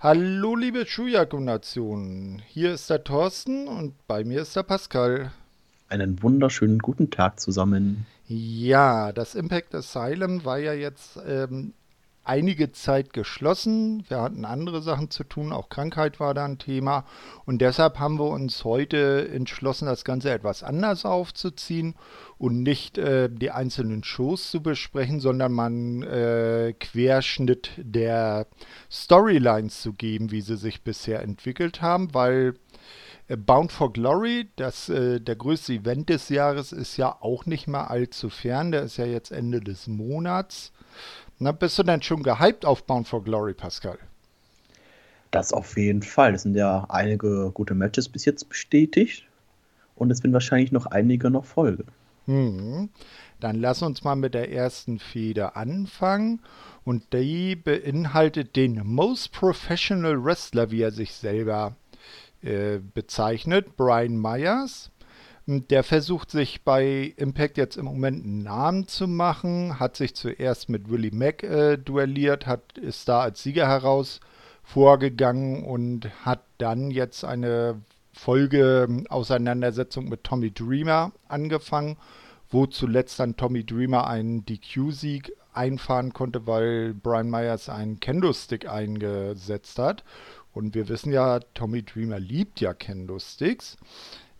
Hallo liebe Schuyaku-Nation, hier ist der Thorsten und bei mir ist der Pascal. Einen wunderschönen guten Tag zusammen. Ja, das Impact Asylum war ja jetzt ähm, einige Zeit geschlossen. Wir hatten andere Sachen zu tun, auch Krankheit war da ein Thema. Und deshalb haben wir uns heute entschlossen, das Ganze etwas anders aufzuziehen und nicht äh, die einzelnen Shows zu besprechen, sondern mal einen äh, Querschnitt der Storylines zu geben, wie sie sich bisher entwickelt haben, weil äh, Bound for Glory, das, äh, der größte Event des Jahres, ist ja auch nicht mehr allzu fern. Der ist ja jetzt Ende des Monats. Na, bist du denn schon gehypt auf Bound for Glory, Pascal? Das auf jeden Fall. Es sind ja einige gute Matches bis jetzt bestätigt. Und es werden wahrscheinlich noch einige noch folgen. Hm. Dann lass uns mal mit der ersten Feder anfangen. Und die beinhaltet den Most Professional Wrestler, wie er sich selber äh, bezeichnet, Brian Myers. Der versucht sich bei Impact jetzt im Moment einen Namen zu machen, hat sich zuerst mit Willie Mack äh, duelliert, hat, ist da als Sieger heraus vorgegangen und hat dann jetzt eine Folge Auseinandersetzung mit Tommy Dreamer angefangen, wo zuletzt dann Tommy Dreamer einen DQ-Sieg einfahren konnte, weil Brian Myers einen Kendo-Stick eingesetzt hat. Und wir wissen ja, Tommy Dreamer liebt ja Kendo-Sticks.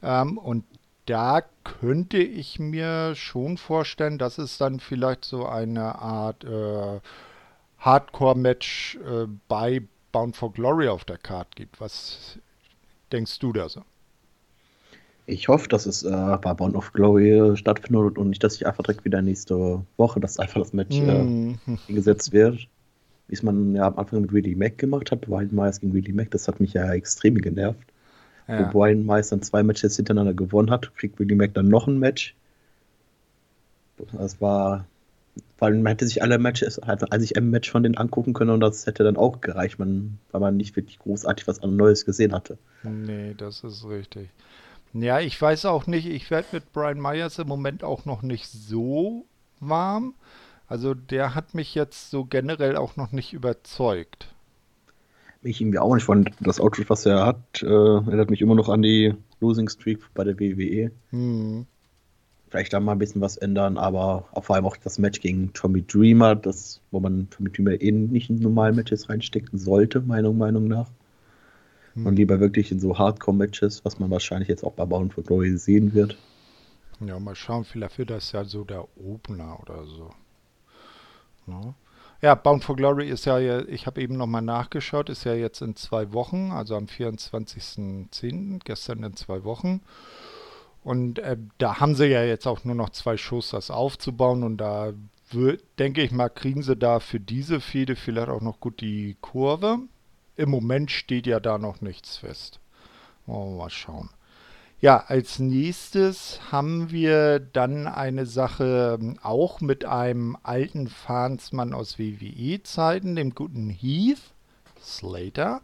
Ähm, und da könnte ich mir schon vorstellen, dass es dann vielleicht so eine Art äh, Hardcore-Match äh, bei Bound for Glory auf der Karte gibt. Was denkst du da so? Ich hoffe, dass es äh, bei Bound of Glory stattfindet und nicht, dass ich einfach direkt wieder nächste Woche, dass einfach das Match mm. hingesetzt wird. Wie es man ja am Anfang mit Willie Mac gemacht hat, Wild Myers gegen Willie Mac, das hat mich ja extrem genervt. Ja. Wo Brian Mice dann zwei Matches hintereinander gewonnen hat, kriegt Willie Mac dann noch ein Match. Das war, weil man hätte sich alle Matches, halt also sich ein Match von denen angucken können und das hätte dann auch gereicht, man, weil man nicht wirklich großartig was Neues gesehen hatte. Nee, das ist richtig. Ja, ich weiß auch nicht, ich werde mit Brian Myers im Moment auch noch nicht so warm. Also der hat mich jetzt so generell auch noch nicht überzeugt mich irgendwie auch nicht von das Outfit, was er hat, äh, erinnert mich immer noch an die Losing Streak bei der WWE. Hm. Vielleicht da mal ein bisschen was ändern, aber vor allem auch das Match gegen Tommy Dreamer, das, wo man Tommy Dreamer eh nicht in normalen Matches reinstecken sollte, meiner Meinung nach. Hm. Und lieber wirklich in so Hardcore-Matches, was man wahrscheinlich jetzt auch bei Bound for Glory sehen wird. Ja, mal schauen, vielleicht wird das ja so der Opener oder so. No? Ja, Bound for Glory ist ja, ich habe eben nochmal nachgeschaut, ist ja jetzt in zwei Wochen, also am 24.10., gestern in zwei Wochen. Und äh, da haben sie ja jetzt auch nur noch zwei Shows, das aufzubauen. Und da denke ich mal, kriegen sie da für diese Fehde vielleicht auch noch gut die Kurve. Im Moment steht ja da noch nichts fest. mal schauen. Ja, als nächstes haben wir dann eine Sache ähm, auch mit einem alten Fahnsmann aus WWE-Zeiten, dem guten Heath Slater,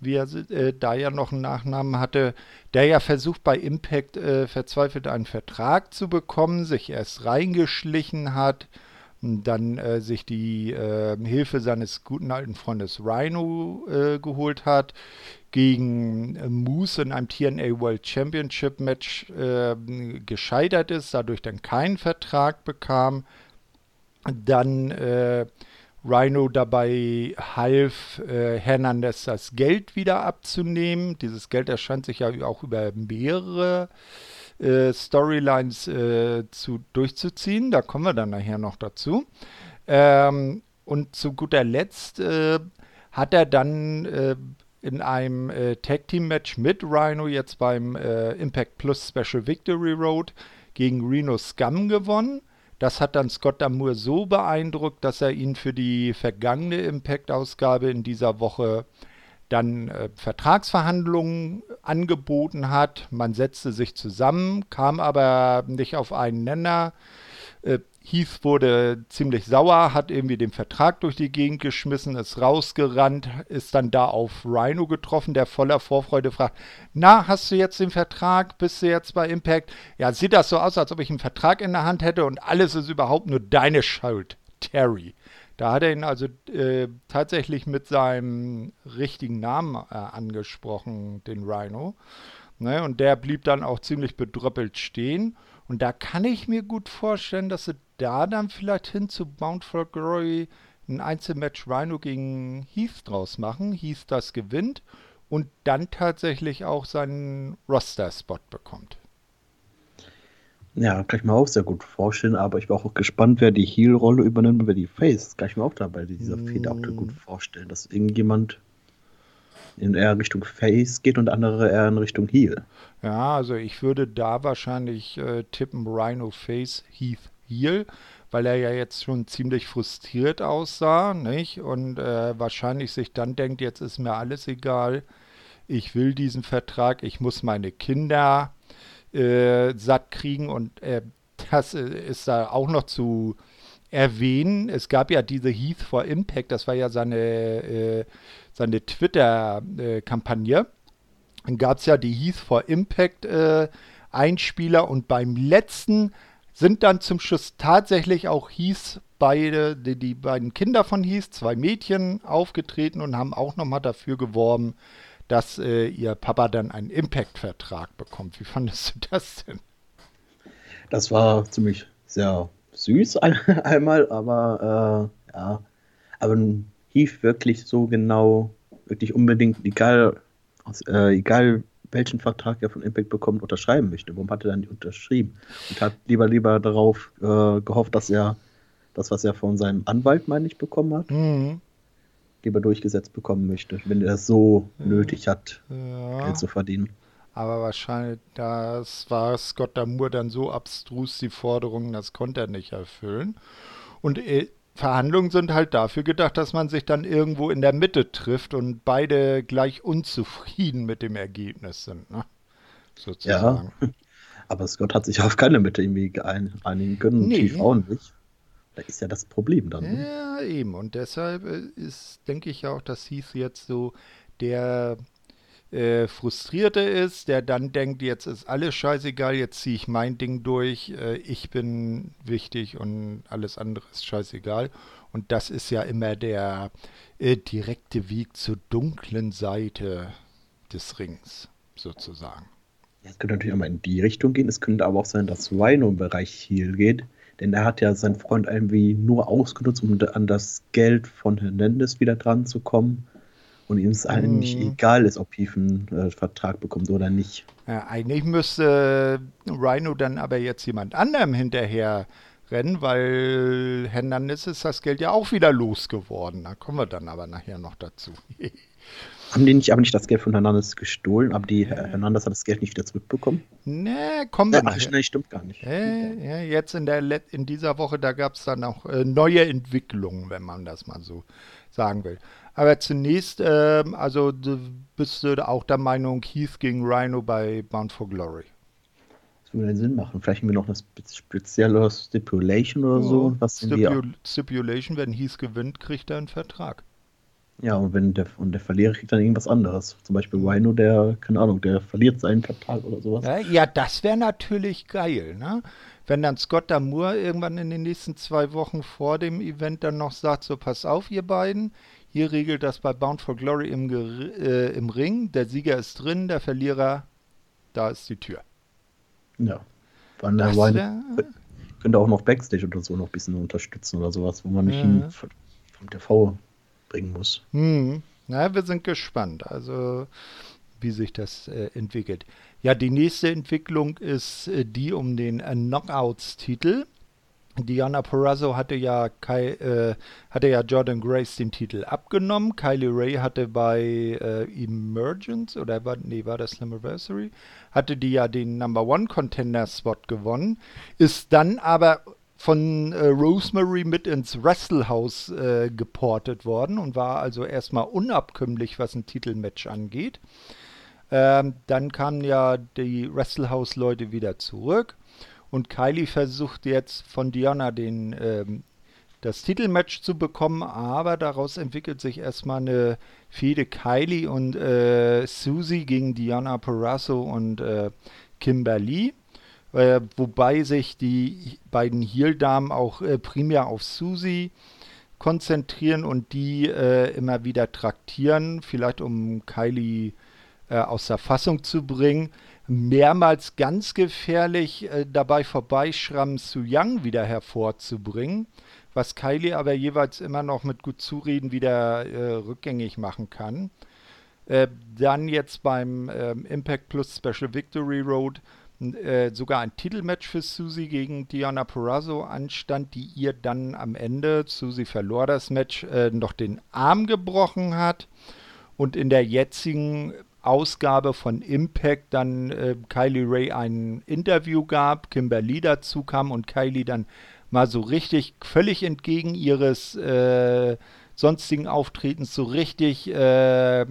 wie er äh, da ja noch einen Nachnamen hatte, der ja versucht bei Impact äh, verzweifelt einen Vertrag zu bekommen, sich erst reingeschlichen hat, dann äh, sich die äh, Hilfe seines guten alten Freundes Rhino äh, geholt hat, gegen äh, Moose in einem TNA World Championship Match äh, gescheitert ist, dadurch dann keinen Vertrag bekam, dann äh, Rhino dabei half, Hernandez das Geld wieder abzunehmen. Dieses Geld erscheint sich ja auch über mehrere äh, Storylines äh, zu, durchzuziehen. Da kommen wir dann nachher noch dazu. Ähm, und zu guter Letzt äh, hat er dann äh, in einem äh, Tag Team Match mit Rhino jetzt beim äh, Impact Plus Special Victory Road gegen Reno Scum gewonnen. Das hat dann Scott Damour so beeindruckt, dass er ihn für die vergangene Impact-Ausgabe in dieser Woche dann äh, Vertragsverhandlungen angeboten hat. Man setzte sich zusammen, kam aber nicht auf einen Nenner. Äh, Heath wurde ziemlich sauer, hat irgendwie den Vertrag durch die Gegend geschmissen, ist rausgerannt, ist dann da auf Rhino getroffen, der voller Vorfreude fragt, na, hast du jetzt den Vertrag? Bist du jetzt bei Impact? Ja, sieht das so aus, als ob ich einen Vertrag in der Hand hätte und alles ist überhaupt nur deine Schuld, Terry. Da hat er ihn also äh, tatsächlich mit seinem richtigen Namen äh, angesprochen, den Rhino. Ne? Und der blieb dann auch ziemlich bedröppelt stehen. Und da kann ich mir gut vorstellen, dass sie da dann vielleicht hin zu Bound for Glory ein Einzelmatch Rhino gegen Heath draus machen. Heath das gewinnt und dann tatsächlich auch seinen Roster-Spot bekommt. Ja, kann ich mir auch sehr gut vorstellen, aber ich war auch gespannt, wer die Heel-Rolle übernimmt und wer die Face. Kann ich mir auch dabei dieser mm. Fehde auch gut vorstellen, dass irgendjemand in eher Richtung Face geht und andere eher in Richtung Heel. Ja, also ich würde da wahrscheinlich äh, tippen Rhino Face, Heath Heel, weil er ja jetzt schon ziemlich frustriert aussah, nicht? Und äh, wahrscheinlich sich dann denkt, jetzt ist mir alles egal, ich will diesen Vertrag, ich muss meine Kinder äh, satt kriegen und äh, das ist da auch noch zu erwähnen. Es gab ja diese Heath for Impact, das war ja seine, äh, seine Twitter-Kampagne. Dann gab es ja die Heath for Impact äh, Einspieler und beim letzten sind dann zum Schluss tatsächlich auch Heath beide, die, die beiden Kinder von Heath, zwei Mädchen, aufgetreten und haben auch nochmal dafür geworben, dass äh, ihr Papa dann einen Impact-Vertrag bekommt. Wie fandest du das denn? Das war ziemlich sehr süß einmal, aber äh, ja, aber Heath wirklich so genau, wirklich unbedingt, egal, äh, egal welchen Vertrag er von Impact bekommt, unterschreiben möchte. Warum hat er dann nicht unterschrieben? Und hat lieber lieber darauf äh, gehofft, dass er das, was er von seinem Anwalt, meine ich, bekommen hat, mhm lieber durchgesetzt bekommen möchte, wenn er es so ja. nötig hat, ja. Geld zu verdienen. Aber wahrscheinlich, das war Scott Damour dann so abstrus, die Forderungen, das konnte er nicht erfüllen. Und äh, Verhandlungen sind halt dafür gedacht, dass man sich dann irgendwo in der Mitte trifft und beide gleich unzufrieden mit dem Ergebnis sind, ne? Sozusagen. Ja, aber Scott hat sich auf keine Mitte irgendwie einigen können, nee. tief auch nicht. Da ist ja das Problem dann. Ne? Ja, eben. Und deshalb äh, ist, denke ich auch, dass Heath jetzt so der äh, Frustrierte ist, der dann denkt, jetzt ist alles scheißegal, jetzt ziehe ich mein Ding durch, äh, ich bin wichtig und alles andere ist scheißegal. Und das ist ja immer der äh, direkte Weg zur dunklen Seite des Rings, sozusagen. Es könnte natürlich auch mal in die Richtung gehen. Es könnte aber auch sein, dass Rhino im Bereich Heal geht denn er hat ja seinen Freund irgendwie nur ausgenutzt, um an das Geld von Hernandez wieder dran zu kommen. Und ihm es eigentlich mm. egal ist, ob Heath einen äh, Vertrag bekommt oder nicht. Ja, eigentlich müsste Rhino dann aber jetzt jemand anderem hinterher rennen, weil Hernandez ist das Geld ja auch wieder losgeworden. Da kommen wir dann aber nachher noch dazu. Haben die nicht aber nicht das Geld von Hernandez gestohlen, aber die äh. Hernandez hat das Geld nicht wieder zurückbekommen? Nee, wir ja, ach, nee, stimmt gar nicht. Äh, ja, jetzt in, der in dieser Woche, da gab es dann auch äh, neue Entwicklungen, wenn man das mal so sagen will. Aber zunächst, ähm, also bist du auch der Meinung, Heath gegen Rhino bei Bound for Glory? Das würde Sinn machen. Vielleicht haben wir noch eine spezielle Stipulation oder oh, so. Was Stipul Stipulation, wenn Heath gewinnt, kriegt er einen Vertrag. Ja, und wenn der, und der Verlierer kriegt dann irgendwas anderes. Zum Beispiel Rhino, der, keine Ahnung, der verliert seinen Vertrag oder sowas. Ja, ja das wäre natürlich geil, ne? Wenn dann Scott Damour irgendwann in den nächsten zwei Wochen vor dem Event dann noch sagt, so pass auf, ihr beiden, hier regelt das bei Bound for Glory im, äh, im Ring, der Sieger ist drin, der Verlierer, da ist die Tür. Ja. Wann der Rhino könnte auch noch Backstage oder so noch ein bisschen unterstützen oder sowas, wo man nicht ja. vom TV bringen muss. Hm. Na, wir sind gespannt, also wie sich das äh, entwickelt. Ja, die nächste Entwicklung ist äh, die um den äh, Knockouts-Titel. Diana Perazzo hatte ja, Kai, äh, hatte ja Jordan Grace den Titel abgenommen. Kylie Ray hatte bei äh, Emergence oder war, nee, war das Slammiversary, hatte die ja den Number One Contender Spot gewonnen, ist dann aber von äh, Rosemary mit ins Wrestlehouse äh, geportet worden und war also erstmal unabkömmlich, was ein Titelmatch angeht. Ähm, dann kamen ja die Wrestlehouse-Leute wieder zurück und Kylie versucht jetzt von Diana den, ähm, das Titelmatch zu bekommen, aber daraus entwickelt sich erstmal eine Fehde Kylie und äh, Susie gegen Diana Perazzo und äh, Kimberly. Äh, wobei sich die beiden Heel-Damen auch äh, primär auf Susie konzentrieren und die äh, immer wieder traktieren, vielleicht um Kylie äh, aus der Fassung zu bringen. Mehrmals ganz gefährlich äh, dabei vorbeischrammen, Su Young wieder hervorzubringen, was Kylie aber jeweils immer noch mit gut Zureden wieder äh, rückgängig machen kann. Äh, dann jetzt beim ähm, Impact Plus Special Victory Road äh, sogar ein Titelmatch für Susie gegen Diana Perazzo anstand, die ihr dann am Ende, Susie verlor das Match, äh, noch den Arm gebrochen hat und in der jetzigen Ausgabe von Impact dann äh, Kylie Ray ein Interview gab, Kimberly dazu kam und Kylie dann mal so richtig völlig entgegen ihres äh, sonstigen Auftretens so richtig äh,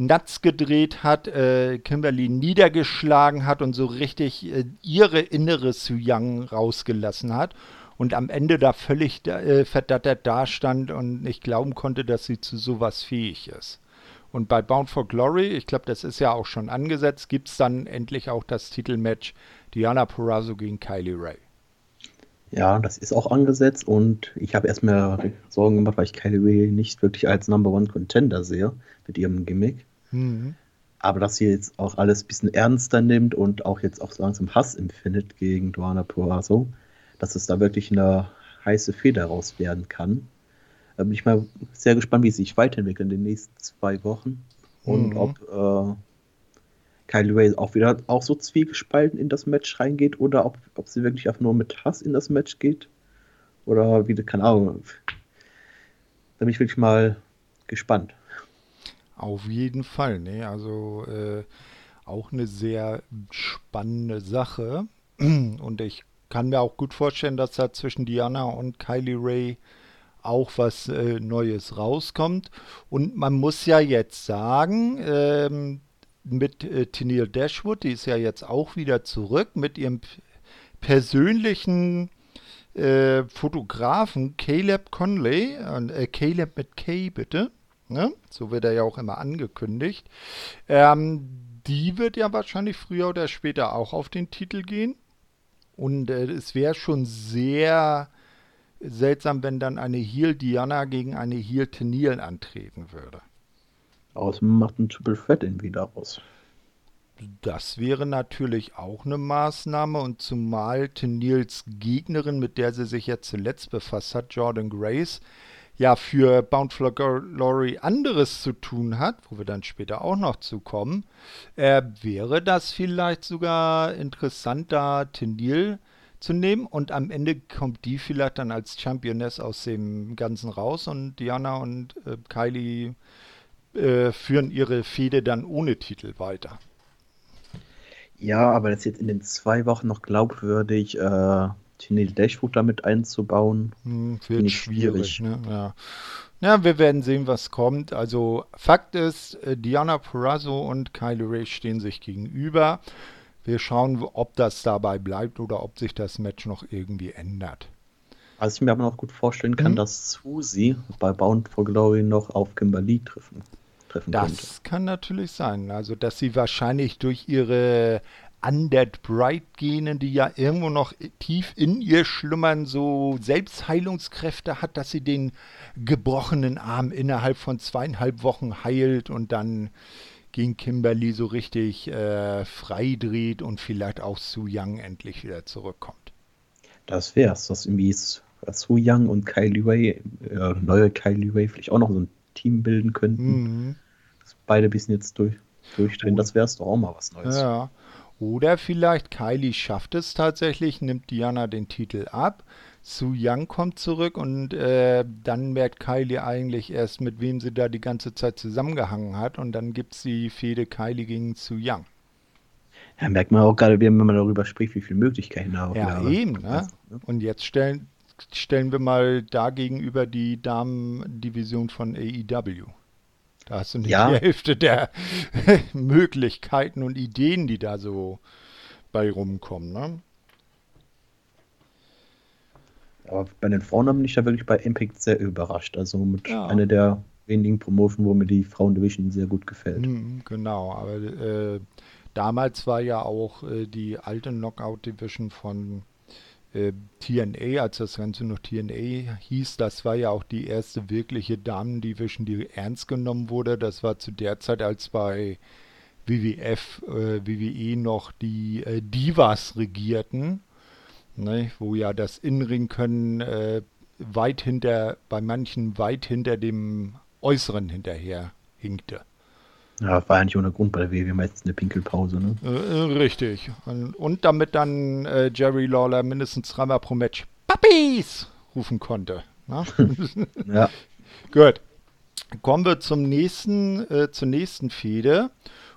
Nuts gedreht hat, äh, Kimberly niedergeschlagen hat und so richtig äh, ihre innere Su Yang rausgelassen hat und am Ende da völlig äh, verdattert dastand und nicht glauben konnte, dass sie zu sowas fähig ist. Und bei Bound for Glory, ich glaube, das ist ja auch schon angesetzt, gibt es dann endlich auch das Titelmatch Diana Perazzo gegen Kylie Ray. Ja, das ist auch angesetzt und ich habe erstmal Sorgen gemacht, weil ich Kylie Ray nicht wirklich als Number One Contender sehe mit ihrem Gimmick. Mhm. Aber dass sie jetzt auch alles ein bisschen ernster nimmt und auch jetzt auch so langsam Hass empfindet gegen Duana Poaso, dass es da wirklich eine heiße Feder raus werden kann. Da bin ich mal sehr gespannt, wie es sich weiterentwickelt in den nächsten zwei Wochen. Und mhm. ob äh, Kylie Ray auch wieder auch so zwiegespalten in das Match reingeht oder ob, ob sie wirklich einfach nur mit Hass in das Match geht. Oder wie, keine Ahnung. Da bin ich wirklich mal gespannt. Auf jeden Fall, ne? Also äh, auch eine sehr spannende Sache. Und ich kann mir auch gut vorstellen, dass da zwischen Diana und Kylie Ray auch was äh, Neues rauskommt. Und man muss ja jetzt sagen, ähm, mit äh, Tennille Dashwood, die ist ja jetzt auch wieder zurück mit ihrem persönlichen äh, Fotografen Caleb Conley, äh, Caleb mit K bitte, Ne? So wird er ja auch immer angekündigt. Ähm, die wird ja wahrscheinlich früher oder später auch auf den Titel gehen. Und äh, es wäre schon sehr seltsam, wenn dann eine Heel Diana gegen eine Heel Tenil antreten würde. Aus macht ein Triple Threat irgendwie daraus. Das wäre natürlich auch eine Maßnahme und zumal Tenils Gegnerin, mit der sie sich jetzt zuletzt befasst hat, Jordan Grace, ja für Bound for Glory anderes zu tun hat, wo wir dann später auch noch zu kommen, äh, wäre das vielleicht sogar interessant, da Tendil zu nehmen und am Ende kommt die vielleicht dann als Championess aus dem Ganzen raus und Diana und äh, Kylie äh, führen ihre Fehde dann ohne Titel weiter. Ja, aber das ist jetzt in den zwei Wochen noch glaubwürdig. Äh, Teenage Dashwood damit einzubauen. Hm, wird schwierig. schwierig. Ne? Ja. ja, wir werden sehen, was kommt. Also Fakt ist, äh, Diana Perazzo und Kylie Ray stehen sich gegenüber. Wir schauen, ob das dabei bleibt oder ob sich das Match noch irgendwie ändert. Was ich mir aber noch gut vorstellen kann, hm? dass Susie bei Bound for Glory noch auf Kimberly treffen, treffen das könnte. Das kann natürlich sein. Also, dass sie wahrscheinlich durch ihre Undead Bright Genen, die ja irgendwo noch tief in ihr schlummern, so Selbstheilungskräfte hat, dass sie den gebrochenen Arm innerhalb von zweieinhalb Wochen heilt und dann gegen Kimberly so richtig äh, freidreht und vielleicht auch Su Young endlich wieder zurückkommt. Das wär's, dass irgendwie Su Young und Kylie Ray, äh, neue Kylie Ray, vielleicht auch noch so ein Team bilden könnten. Mhm. Dass beide ein bisschen jetzt durch, durchdrehen, das wär's doch auch mal was Neues. Ja. Oder vielleicht Kylie schafft es tatsächlich, nimmt Diana den Titel ab. Su Young kommt zurück und äh, dann merkt Kylie eigentlich erst, mit wem sie da die ganze Zeit zusammengehangen hat. Und dann gibt es die Fehde Kylie gegen Su Young. Ja, merkt man auch gerade, wenn man darüber spricht, wie viele Möglichkeiten da Ja, eben. Ne? Und jetzt stellen, stellen wir mal da gegenüber die Damen-Division von AEW. Da hast du nicht ja. die Hälfte der Möglichkeiten und Ideen, die da so bei rumkommen. Ne? Aber bei den Frauen bin ich da wirklich bei Impact sehr überrascht. Also mit ja. einer der wenigen Promotion, wo mir die Frauendivision sehr gut gefällt. Mhm, genau, aber äh, damals war ja auch äh, die alte Knockout Division von TNA, als das Ganze noch TNA hieß, das war ja auch die erste wirkliche Damen-Division, die ernst genommen wurde. Das war zu der Zeit, als bei WWF, äh, WWE noch die äh, Divas regierten, ne, wo ja das Innenring-Können äh, weit hinter, bei manchen weit hinter dem Äußeren hinterher hinkte. Ja, war eigentlich ohne Grund bei der WWE meistens eine Pinkelpause, ne? Äh, äh, richtig. Und, und, damit dann äh, Jerry Lawler mindestens dreimal pro Match Puppies rufen konnte. Ne? ja. Gut. Kommen wir zum nächsten, äh, zur nächsten Fehde.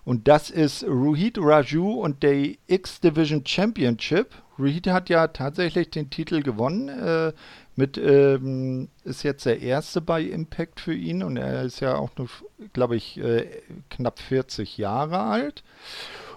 Und das ist Ruhit Raju und der X-Division Championship. Ruhit hat ja tatsächlich den Titel gewonnen. Äh, mit ähm, ist jetzt der erste bei Impact für ihn und er ist ja auch nur, glaube ich, äh, knapp 40 Jahre alt.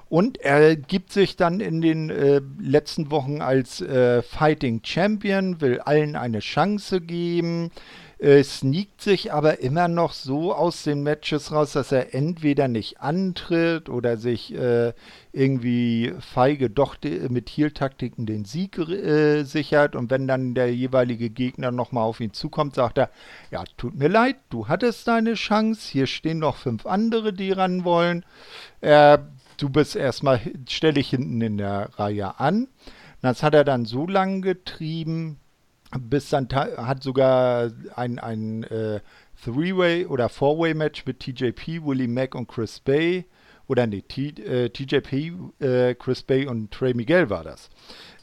Und er gibt sich dann in den äh, letzten Wochen als äh, Fighting Champion, will allen eine Chance geben äh, sneakt sich aber immer noch so aus den Matches raus, dass er entweder nicht antritt oder sich äh, irgendwie feige doch mit Heal-Taktiken den Sieg äh, sichert. Und wenn dann der jeweilige Gegner nochmal auf ihn zukommt, sagt er, ja, tut mir leid, du hattest deine Chance, hier stehen noch fünf andere, die ran wollen. Äh, du bist erstmal, stelle ich hinten in der Reihe an. Das hat er dann so lange getrieben, bis dann hat sogar ein, ein äh, Three-Way oder Four-Way-Match mit TJP, Willie Mack und Chris Bay. Oder nee, T, äh, TJP, äh, Chris Bay und Trey Miguel war das.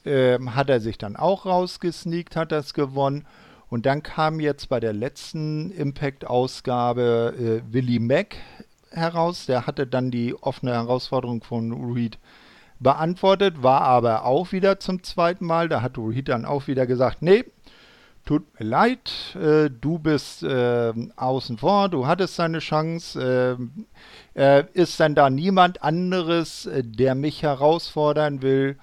Ähm, hat er sich dann auch rausgesneakt, hat das gewonnen. Und dann kam jetzt bei der letzten Impact-Ausgabe äh, Willie Mack heraus. Der hatte dann die offene Herausforderung von Reed beantwortet, war aber auch wieder zum zweiten Mal. Da hat Reed dann auch wieder gesagt, nee, tut mir leid, äh, du bist äh, außen vor, du hattest deine Chance. Äh, ist denn da niemand anderes, äh, der mich herausfordern will?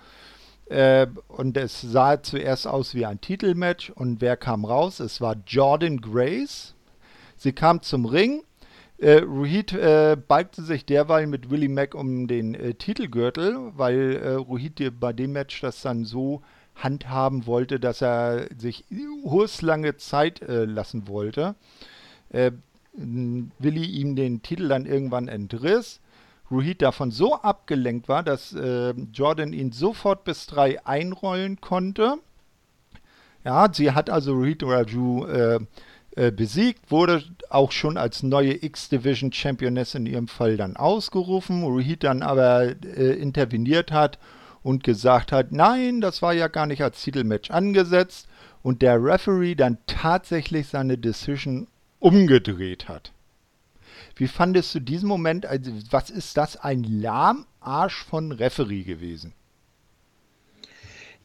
Äh, und es sah zuerst aus wie ein Titelmatch. Und wer kam raus? Es war Jordan Grace. Sie kam zum Ring. Äh, Ruhid äh, balgte sich derweil mit Willie Mack um den Titelgürtel, weil äh, Ruhid bei dem Match das dann so handhaben wollte, dass er sich hohes lange Zeit äh, lassen wollte. Äh, Willi ihm den Titel dann irgendwann entriss. Ruhid davon so abgelenkt war, dass äh, Jordan ihn sofort bis drei einrollen konnte. Ja, sie hat also Ruhid Raju äh, äh, besiegt, wurde auch schon als neue X-Division Championess in ihrem Fall dann ausgerufen. Ruhid dann aber äh, interveniert hat und gesagt hat, nein, das war ja gar nicht als Titelmatch angesetzt und der Referee dann tatsächlich seine Decision umgedreht hat. Wie fandest du diesen Moment? Also, was ist das? Ein Lahmarsch von Referee gewesen?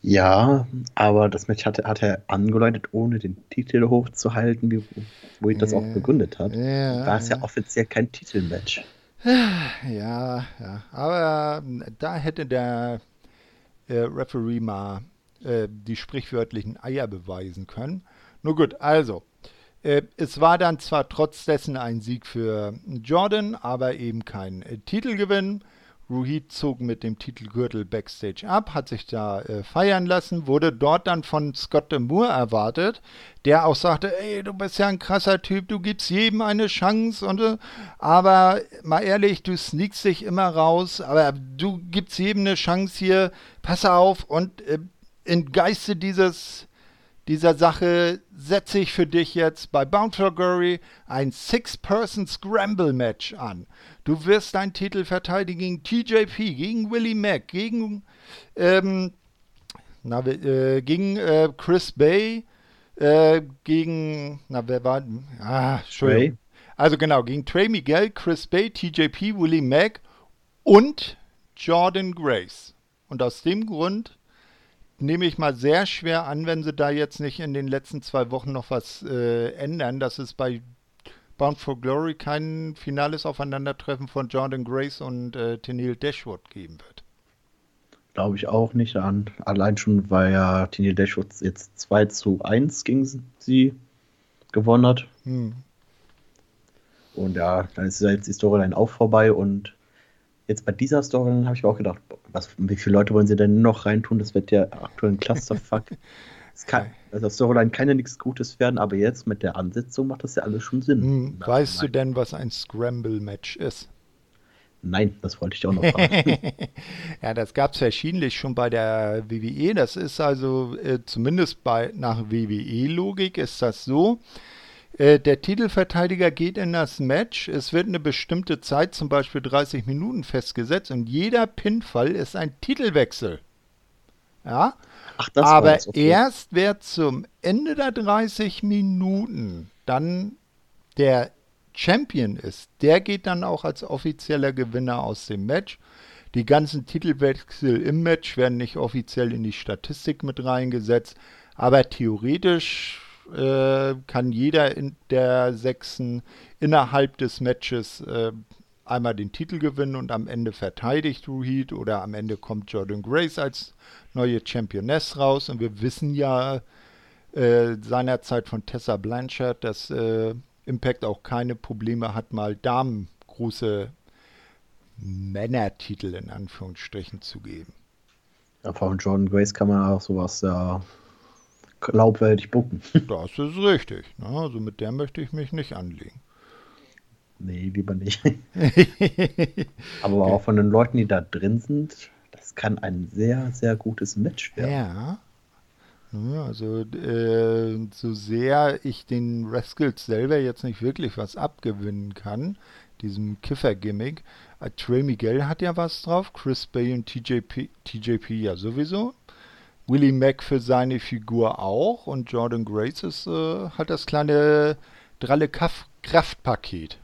Ja, aber das Match hat, hat er angeläutet, ohne den Titel hochzuhalten, wie, wo ich das auch begründet hat. Ja, War es ja, ja offiziell kein Titelmatch. Ja, ja. Aber äh, da hätte der äh, Referee mal äh, die sprichwörtlichen Eier beweisen können. Nur gut, also. Äh, es war dann zwar trotz dessen ein Sieg für Jordan, aber eben kein äh, Titelgewinn. Ruhid zog mit dem Titelgürtel Backstage ab, hat sich da äh, feiern lassen, wurde dort dann von Scott de Moore erwartet, der auch sagte, ey, du bist ja ein krasser Typ, du gibst jedem eine Chance und äh, aber mal ehrlich, du sneakst dich immer raus, aber du gibst jedem eine Chance hier, pass auf und äh, im Geiste dieses dieser Sache setze ich für dich jetzt bei Bound for Glory ein Six-Person-Scramble-Match an. Du wirst deinen Titel verteidigen gegen TJP, gegen Willie Mack, gegen, ähm, na, äh, gegen äh, Chris Bay, äh, gegen, na, wer war, ah, Entschuldigung. Also genau, gegen Trey Miguel, Chris Bay, TJP, Willie Mack und Jordan Grace. Und aus dem Grund nehme ich mal sehr schwer an, wenn sie da jetzt nicht in den letzten zwei Wochen noch was äh, ändern, dass es bei Bound for Glory kein finales Aufeinandertreffen von Jordan Grace und äh, Tennille Dashwood geben wird. Glaube ich auch nicht an. Allein schon, weil ja Tennille Dashwood jetzt 2 zu 1 gegen sie gewonnen hat. Hm. Und ja, dann ist ja jetzt die Storyline auch vorbei und jetzt bei dieser Story habe ich mir auch gedacht, was, wie viele Leute wollen sie denn noch reintun? Das wird ja aktuell ein Clusterfuck. es kann, also Storyline kann ja nichts Gutes werden, aber jetzt mit der Ansetzung macht das ja alles schon Sinn. Hm, weißt du denn, was ein Scramble-Match ist? Nein, das wollte ich auch noch fragen. ja, das gab es verschiedentlich schon bei der WWE. Das ist also äh, zumindest bei nach WWE-Logik ist das so. Äh, der Titelverteidiger geht in das Match. Es wird eine bestimmte Zeit, zum Beispiel 30 Minuten, festgesetzt und jeder Pinfall ist ein Titelwechsel. Ja. Ach, Aber okay. erst wer zum Ende der 30 Minuten dann der Champion ist, der geht dann auch als offizieller Gewinner aus dem Match. Die ganzen Titelwechsel im Match werden nicht offiziell in die Statistik mit reingesetzt, aber theoretisch äh, kann jeder in der Sechsen innerhalb des Matches äh, einmal den Titel gewinnen und am Ende verteidigt Ruhid oder am Ende kommt Jordan Grace als neue Championess raus und wir wissen ja äh, seinerzeit von Tessa Blanchard, dass äh, Impact auch keine Probleme hat, mal Damen große Männertitel in Anführungsstrichen zu geben. Ja, von Jordan Grace kann man auch sowas ja glaubwürdig bucken. Das ist richtig. Ne? Also mit der möchte ich mich nicht anlegen. Nee, lieber nicht. Aber okay. auch von den Leuten, die da drin sind, das kann ein sehr, sehr gutes Match werden. Ja, also äh, so sehr ich den Rascals selber jetzt nicht wirklich was abgewinnen kann, diesem Kiffer-Gimmick, äh, Trey Miguel hat ja was drauf, Chris Bay und TJP, TJP ja sowieso, Willie Mack für seine Figur auch und Jordan Grace ist, äh, hat das kleine dralle Kraftpaket.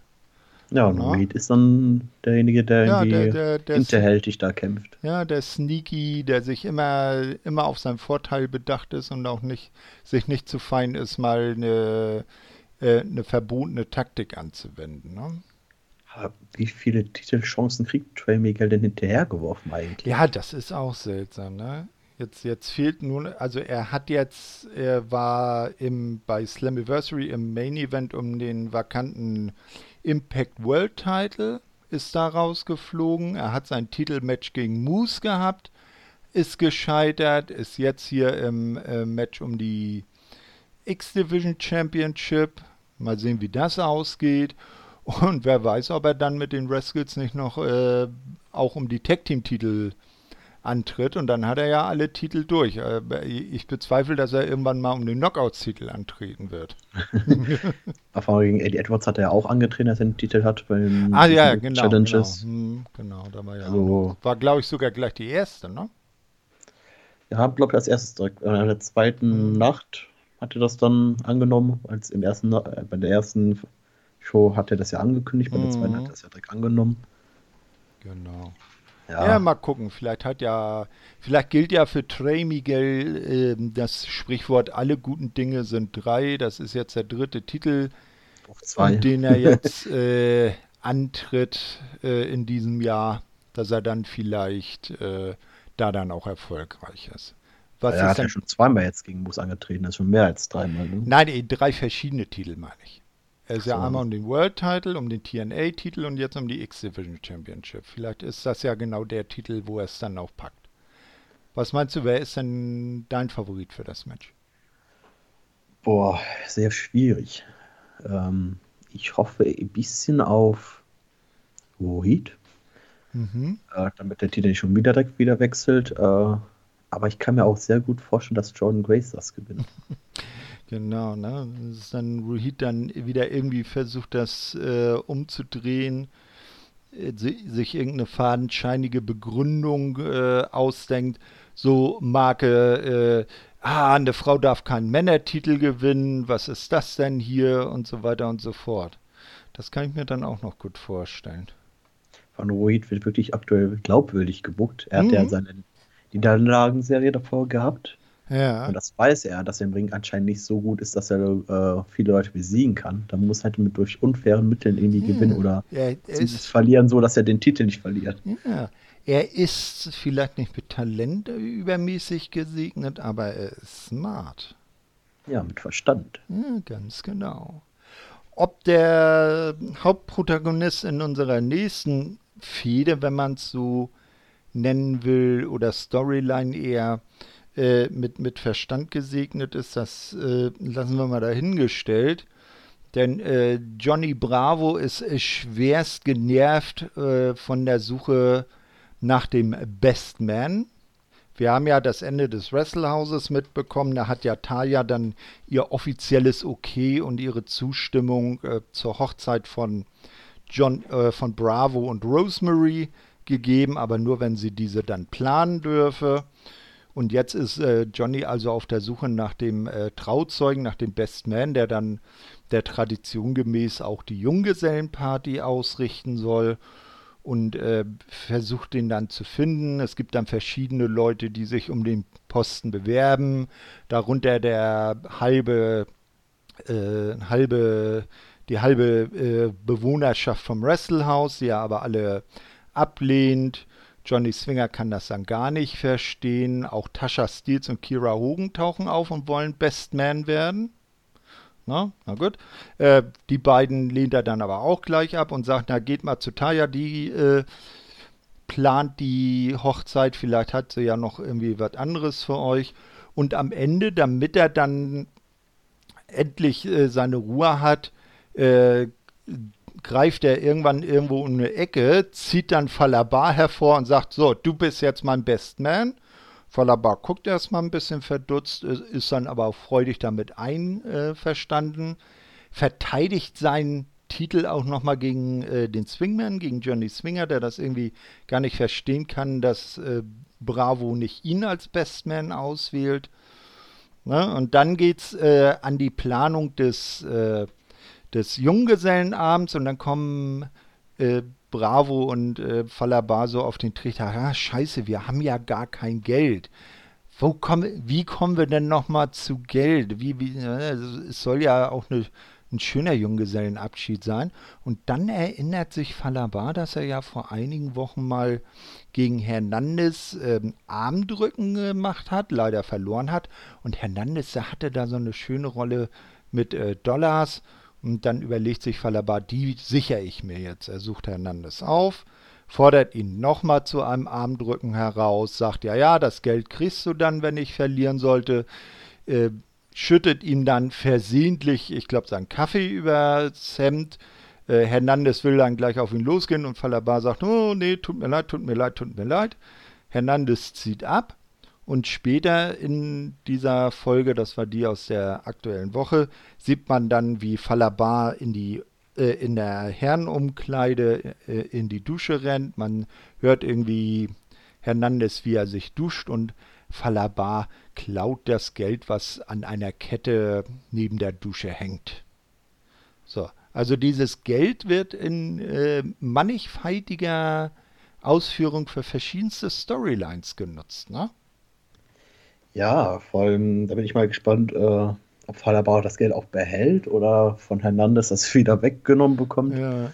Ja, und ja. Reed ist dann derjenige, der ja, der, der, der hinterhältig da kämpft. Ja, der Sneaky, der sich immer, immer auf seinen Vorteil bedacht ist und auch nicht, sich nicht zu fein ist, mal eine, äh, eine verbotene Taktik anzuwenden. Ne? Wie viele Titelchancen kriegt Trey Miguel denn hinterhergeworfen eigentlich? Ja, das ist auch seltsam, ne? Jetzt, jetzt fehlt nun, also er hat jetzt, er war im, bei Slammiversary im Main Event um den vakanten Impact World Title ist da rausgeflogen. Er hat sein Titelmatch gegen Moose gehabt, ist gescheitert, ist jetzt hier im äh, Match um die X-Division Championship. Mal sehen, wie das ausgeht. Und wer weiß, ob er dann mit den Rascals nicht noch äh, auch um die Tag Team Titel antritt und dann hat er ja alle Titel durch. Äh, ich bezweifle, dass er irgendwann mal um den Knockouts-Titel antreten wird. Erfahrung gegen Eddie Edwards hat er ja auch angetreten, dass er den Titel hat beim ah, ja, genau, Challenges. Genau, hm, genau da war ja. Also, war, glaube ich, sogar gleich die erste, ne? Ja, glaube ich, als erstes direkt. In der zweiten mhm. Nacht hat er das dann angenommen, als im ersten, äh, bei der ersten Show hat er das ja angekündigt, bei der mhm. zweiten hat er das ja direkt angenommen. Genau. Ja. ja. mal gucken. Vielleicht hat ja, vielleicht gilt ja für Trey Miguel äh, das Sprichwort: Alle guten Dinge sind drei. Das ist jetzt der dritte Titel, den er jetzt äh, antritt äh, in diesem Jahr, dass er dann vielleicht äh, da dann auch erfolgreich ist. Was er hat ja schon zweimal jetzt gegen Moose angetreten, das ist schon mehr als dreimal. Ne? Nein, drei verschiedene Titel meine ich. Er ist so. ja einmal um den World Title, um den TNA Titel und jetzt um die X-Division Championship. Vielleicht ist das ja genau der Titel, wo er es dann auch packt. Was meinst du, wer ist denn dein Favorit für das Match? Boah, sehr schwierig. Ähm, ich hoffe ein bisschen auf Rohit. Mhm. Äh, damit der Titel nicht schon wieder direkt wieder wechselt. Äh, aber ich kann mir auch sehr gut vorstellen, dass Jordan Grace das gewinnt. Genau, ne? Das ist dann Ruhid dann wieder irgendwie versucht, das äh, umzudrehen, äh, sich irgendeine fadenscheinige Begründung äh, ausdenkt. So Marke, äh, ah, eine Frau darf keinen Männertitel gewinnen, was ist das denn hier und so weiter und so fort. Das kann ich mir dann auch noch gut vorstellen. Von Ruhid wird wirklich aktuell glaubwürdig gebuckt. Er mhm. hat ja mhm. seine Niederlagenserie davor gehabt ja. Und das weiß er, dass er im Ring anscheinend nicht so gut ist, dass er äh, viele Leute besiegen kann. Da muss halt mit durch unfairen Mitteln irgendwie hm. gewinnen oder ja, verlieren, so dass er den Titel nicht verliert. Ja. Er ist vielleicht nicht mit Talent übermäßig gesegnet, aber er ist smart. Ja, mit Verstand. Ja, ganz genau. Ob der Hauptprotagonist in unserer nächsten Fehde, wenn man es so nennen will, oder Storyline eher äh, mit, mit Verstand gesegnet ist, das äh, lassen wir mal dahingestellt. Denn äh, Johnny Bravo ist schwerst genervt äh, von der Suche nach dem Best Man. Wir haben ja das Ende des Wrestlehauses mitbekommen. Da hat ja Talia dann ihr offizielles Okay und ihre Zustimmung äh, zur Hochzeit von John, äh, von Bravo und Rosemary gegeben, aber nur wenn sie diese dann planen dürfe. Und jetzt ist äh, Johnny also auf der Suche nach dem äh, Trauzeugen, nach dem Best Man, der dann der Tradition gemäß auch die Junggesellenparty ausrichten soll und äh, versucht den dann zu finden. Es gibt dann verschiedene Leute, die sich um den Posten bewerben, darunter der halbe, äh, halbe, die halbe äh, Bewohnerschaft vom Wrestlehouse, die ja aber alle ablehnt. Johnny Swinger kann das dann gar nicht verstehen. Auch Tasha Steels und Kira Hogan tauchen auf und wollen Best Man werden. Na, na gut. Äh, die beiden lehnt er dann aber auch gleich ab und sagt, na geht mal zu Taya, die äh, plant die Hochzeit, vielleicht hat sie ja noch irgendwie was anderes für euch. Und am Ende, damit er dann endlich äh, seine Ruhe hat, äh, greift er irgendwann irgendwo um eine Ecke, zieht dann Falabar hervor und sagt, so, du bist jetzt mein Best Man. Falabar guckt erstmal ein bisschen verdutzt, ist dann aber auch freudig damit einverstanden, verteidigt seinen Titel auch nochmal gegen äh, den Swingman, gegen Johnny Swinger, der das irgendwie gar nicht verstehen kann, dass äh, Bravo nicht ihn als Bestman auswählt. Ne? Und dann geht's äh, an die Planung des äh, des Junggesellenabends und dann kommen äh, Bravo und äh, Falabar so auf den Trichter, ja, scheiße, wir haben ja gar kein Geld. Wo komm, wie kommen wir denn nochmal zu Geld? Wie, wie, also es soll ja auch eine, ein schöner Junggesellenabschied sein. Und dann erinnert sich Falabar, dass er ja vor einigen Wochen mal gegen Hernandez ähm, Armdrücken gemacht hat, leider verloren hat. Und Hernandez, der hatte da so eine schöne Rolle mit äh, Dollars und dann überlegt sich Falabar, die sichere ich mir jetzt. Er sucht Hernandez auf, fordert ihn nochmal zu einem Armdrücken heraus, sagt, ja, ja, das Geld kriegst du dann, wenn ich verlieren sollte. Äh, schüttet ihm dann versehentlich, ich glaube, seinen Kaffee übers Hemd. Äh, Hernandez will dann gleich auf ihn losgehen und Falabar sagt, oh nee, tut mir leid, tut mir leid, tut mir leid. Hernandez zieht ab. Und später in dieser Folge, das war die aus der aktuellen Woche, sieht man dann, wie Falabar in die äh, in der Herrenumkleide äh, in die Dusche rennt. Man hört irgendwie Hernandez, wie er sich duscht und Falabar klaut das Geld, was an einer Kette neben der Dusche hängt. So, also dieses Geld wird in äh, mannigfaltiger Ausführung für verschiedenste Storylines genutzt, ne? Ja, vor allem, da bin ich mal gespannt, äh, ob Falabauer das Geld auch behält oder von Hernandez das wieder weggenommen bekommt. Ja.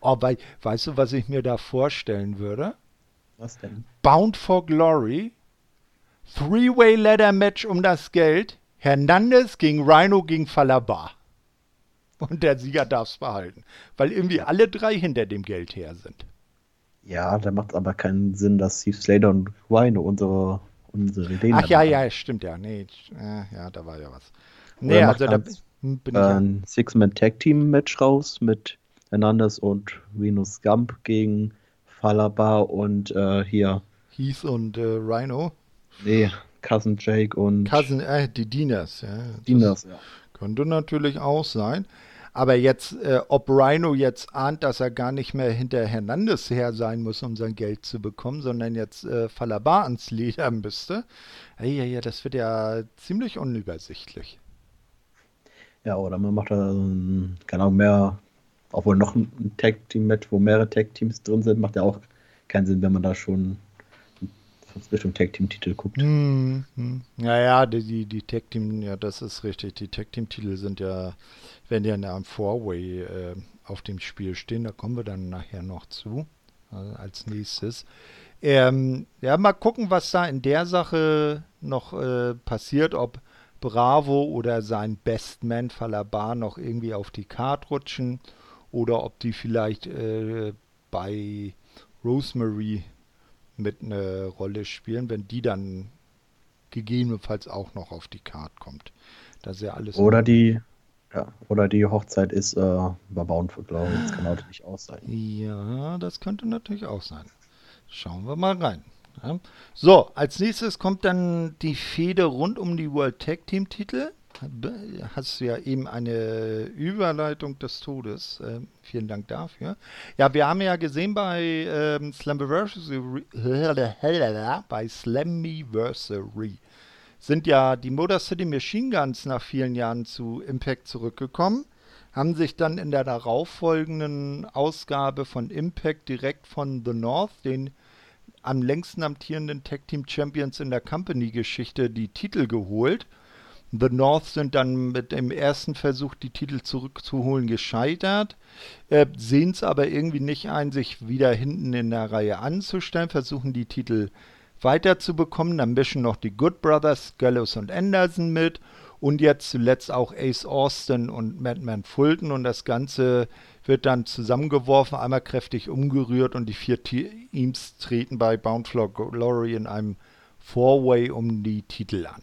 Oh, weil, weißt du, was ich mir da vorstellen würde? Was denn? Bound for Glory, Three-Way Ladder Match um das Geld, Hernandez gegen Rhino gegen Falabar. Und der Sieger darf es behalten. Weil irgendwie alle drei hinter dem Geld her sind. Ja, da macht es aber keinen Sinn, dass Steve Slater und Rhino unsere unsere Ideen. Ach ja, ja, stimmt ja. Nee, äh, ja, da war ja was. Nee, also da bin ich ein Six-Man-Tag-Team-Match raus mit Hernandez und Venus Gump gegen Falabar und äh, hier. Heath und äh, Rhino. Nee, Cousin Jake und. Cousin, äh, die Dieners, ja. Dieners, ja. Könnte natürlich auch sein. Aber jetzt, äh, ob Rhino jetzt ahnt, dass er gar nicht mehr hinter Hernandez her sein muss, um sein Geld zu bekommen, sondern jetzt äh, Falabar ans Leder müsste, ja, ja, das wird ja ziemlich unübersichtlich. Ja, oder man macht da, ähm, keine Ahnung, mehr, obwohl noch ein Tag-Team-Match, wo mehrere Tag-Teams drin sind, macht ja auch keinen Sinn, wenn man da schon Richtung Tag-Team-Titel guckt. Hm, hm. Ja, die, die, die Tag-Team, ja, das ist richtig. Die Tag-Team-Titel sind ja wenn die in einem Four-Way äh, auf dem Spiel stehen. Da kommen wir dann nachher noch zu, äh, als nächstes. Ähm, ja, mal gucken, was da in der Sache noch äh, passiert, ob Bravo oder sein Bestman Falabar noch irgendwie auf die Karte rutschen oder ob die vielleicht äh, bei Rosemary mit eine Rolle spielen, wenn die dann gegebenenfalls auch noch auf die Karte kommt. Das ist ja alles. Oder die, ja, oder die Hochzeit ist äh, Bound for Glory. Das kann natürlich auch sein. Ja, das könnte natürlich auch sein. Schauen wir mal rein. Ja. So, als nächstes kommt dann die Fehde rund um die World Tag Team Titel. Hast du ja eben eine Überleitung des Todes. Äh, vielen Dank dafür. Ja, wir haben ja gesehen bei ähm, Slammiversary, bei Slammiversary sind ja die Motor City Machine Guns nach vielen Jahren zu Impact zurückgekommen, haben sich dann in der darauffolgenden Ausgabe von Impact direkt von The North, den am längsten amtierenden Tag Team Champions in der Company-Geschichte, die Titel geholt. The North sind dann mit dem ersten Versuch, die Titel zurückzuholen, gescheitert, äh, sehen es aber irgendwie nicht ein, sich wieder hinten in der Reihe anzustellen, versuchen die Titel weiterzubekommen. Dann mischen noch die Good Brothers, Gallows und Anderson mit und jetzt zuletzt auch Ace Austin und Madman Fulton und das Ganze wird dann zusammengeworfen, einmal kräftig umgerührt und die vier Teams treten bei Bound for Glory in einem Four-Way um die Titel an.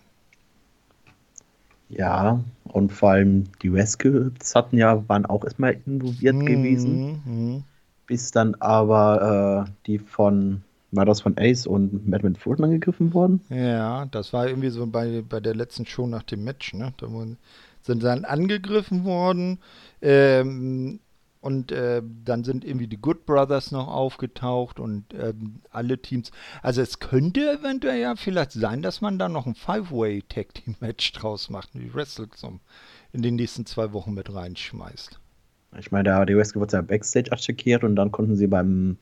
Ja, und vor allem die Rescues hatten ja, waren auch erstmal involviert mhm, gewesen, mhm. bis dann aber äh, die von war das von Ace und Madman Fulton angegriffen worden? Ja, das war irgendwie so bei, bei der letzten Show nach dem Match, ne? Da sind dann angegriffen worden. Ähm, und äh, dann sind irgendwie die Good Brothers noch aufgetaucht und ähm, alle Teams. Also es könnte eventuell ja vielleicht sein, dass man da noch ein Five-Way Tag Team Match draus macht und die WrestleZone in den nächsten zwei Wochen mit reinschmeißt. Ich meine, da die Wrestler wurde ja Backstage attackiert und dann konnten sie beim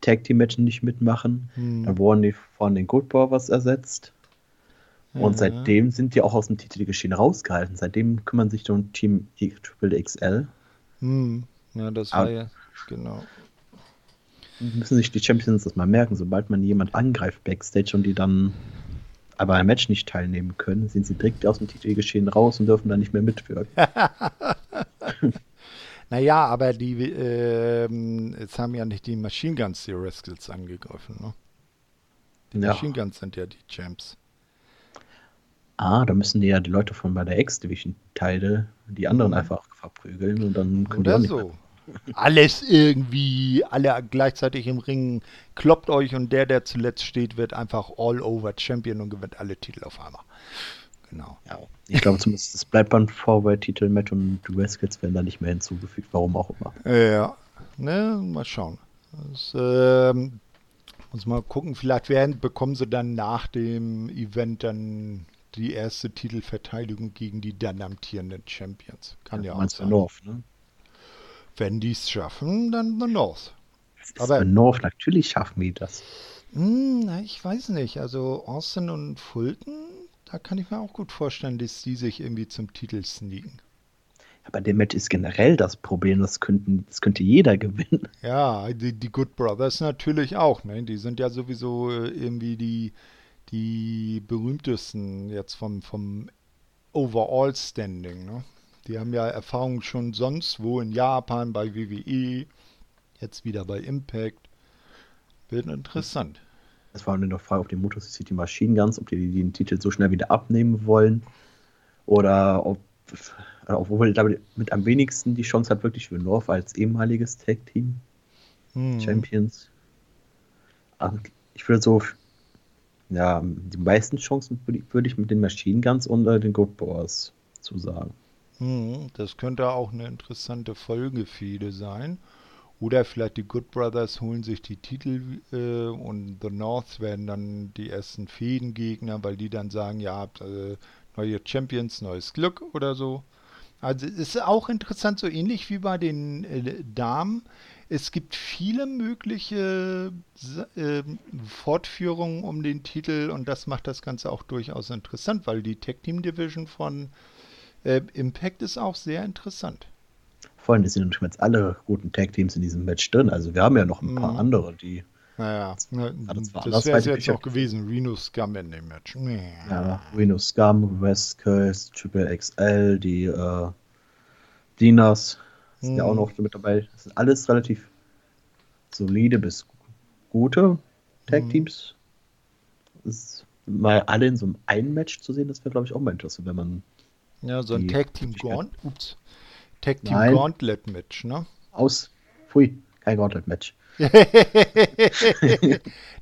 Tag Team Match nicht mitmachen. Hm. Dann wurden die von den Good Brothers ersetzt. Und ja. seitdem sind die auch aus dem Titelgeschehen rausgehalten. Seitdem kümmern sich um Team Triple XL. Hm. Ja, das war Aber ja, genau. Müssen sich die Champions das mal merken, sobald man jemand angreift backstage und die dann aber ein Match nicht teilnehmen können, sind sie direkt aus dem Titelgeschehen raus und dürfen dann nicht mehr mitwirken. Naja, aber die, äh, jetzt haben ja nicht die Machine Guns die Rascals angegriffen, ne? Die ja. Machine Guns sind ja die Champs. Ah, da müssen die ja die Leute von bei der X-Division-Teile die anderen einfach verprügeln und dann können Oder die so. Alles irgendwie, alle gleichzeitig im Ring, kloppt euch und der, der zuletzt steht, wird einfach All-Over Champion und gewinnt alle Titel auf einmal. Genau. Ja, ich glaube zumindest, es bleibt beim Vorwärtitel Matt und die Westkids werden da nicht mehr hinzugefügt, warum auch immer. Ja, ne, mal schauen. Das, ähm, muss mal gucken, vielleicht werden, bekommen sie dann nach dem Event dann die erste Titelverteidigung gegen die dann amtierenden Champions. Kann ja, ja auch sein. North, ne? Wenn die es schaffen, dann The North. Aber The North, natürlich schaffen die das. Mh, hm, ich weiß nicht. Also Austin und Fulton da kann ich mir auch gut vorstellen, dass die sich irgendwie zum Titel sneaken. Aber der Match ist generell das Problem, das, könnten, das könnte jeder gewinnen. Ja, die, die Good Brothers natürlich auch, ne? Die sind ja sowieso äh, irgendwie die, die berühmtesten jetzt vom, vom Overall Standing, ne? Die haben ja Erfahrungen schon sonst wo in Japan, bei WWE, jetzt wieder bei Impact. Wird interessant. Es war nur noch Frage auf die Motor City Machine Guns, ob die den Titel so schnell wieder abnehmen wollen. Oder ob, obwohl damit mit am wenigsten die Chance hat, wirklich für North als ehemaliges Tag Team hm. Champions. Ich würde so, ja, die meisten Chancen würde ich, mit den Machine Guns und den Good Boys zusagen. Hm, das könnte auch eine interessante Folgefehde sein. Oder vielleicht die Good Brothers holen sich die Titel äh, und The North werden dann die ersten Fädengegner, weil die dann sagen, ja, habt äh, neue Champions, neues Glück oder so. Also es ist auch interessant, so ähnlich wie bei den äh, Damen. Es gibt viele mögliche äh, Fortführungen um den Titel und das macht das Ganze auch durchaus interessant, weil die Tag Team Division von äh, Impact ist auch sehr interessant. Vor allem, es sind jetzt alle guten Tag-Teams in diesem Match drin. Also wir haben ja noch ein paar mhm. andere, die. Naja, das, das wäre jetzt auch gewesen. Reno Scum in dem Match. Ja, Reno Scum, West Coast, Triple XL, die äh, Dinas mhm. ja auch noch mit dabei. Das sind alles relativ solide bis gute Tag-Teams. Mhm. Mal alle in so einem einen Match zu sehen, das wäre, glaube ich, auch mal interessant, wenn man. Ja, so ein Tag-Team Gaunt Ups. Tag Team Gauntlet Match, ne? Aus. Pfui, kein Gauntlet Match.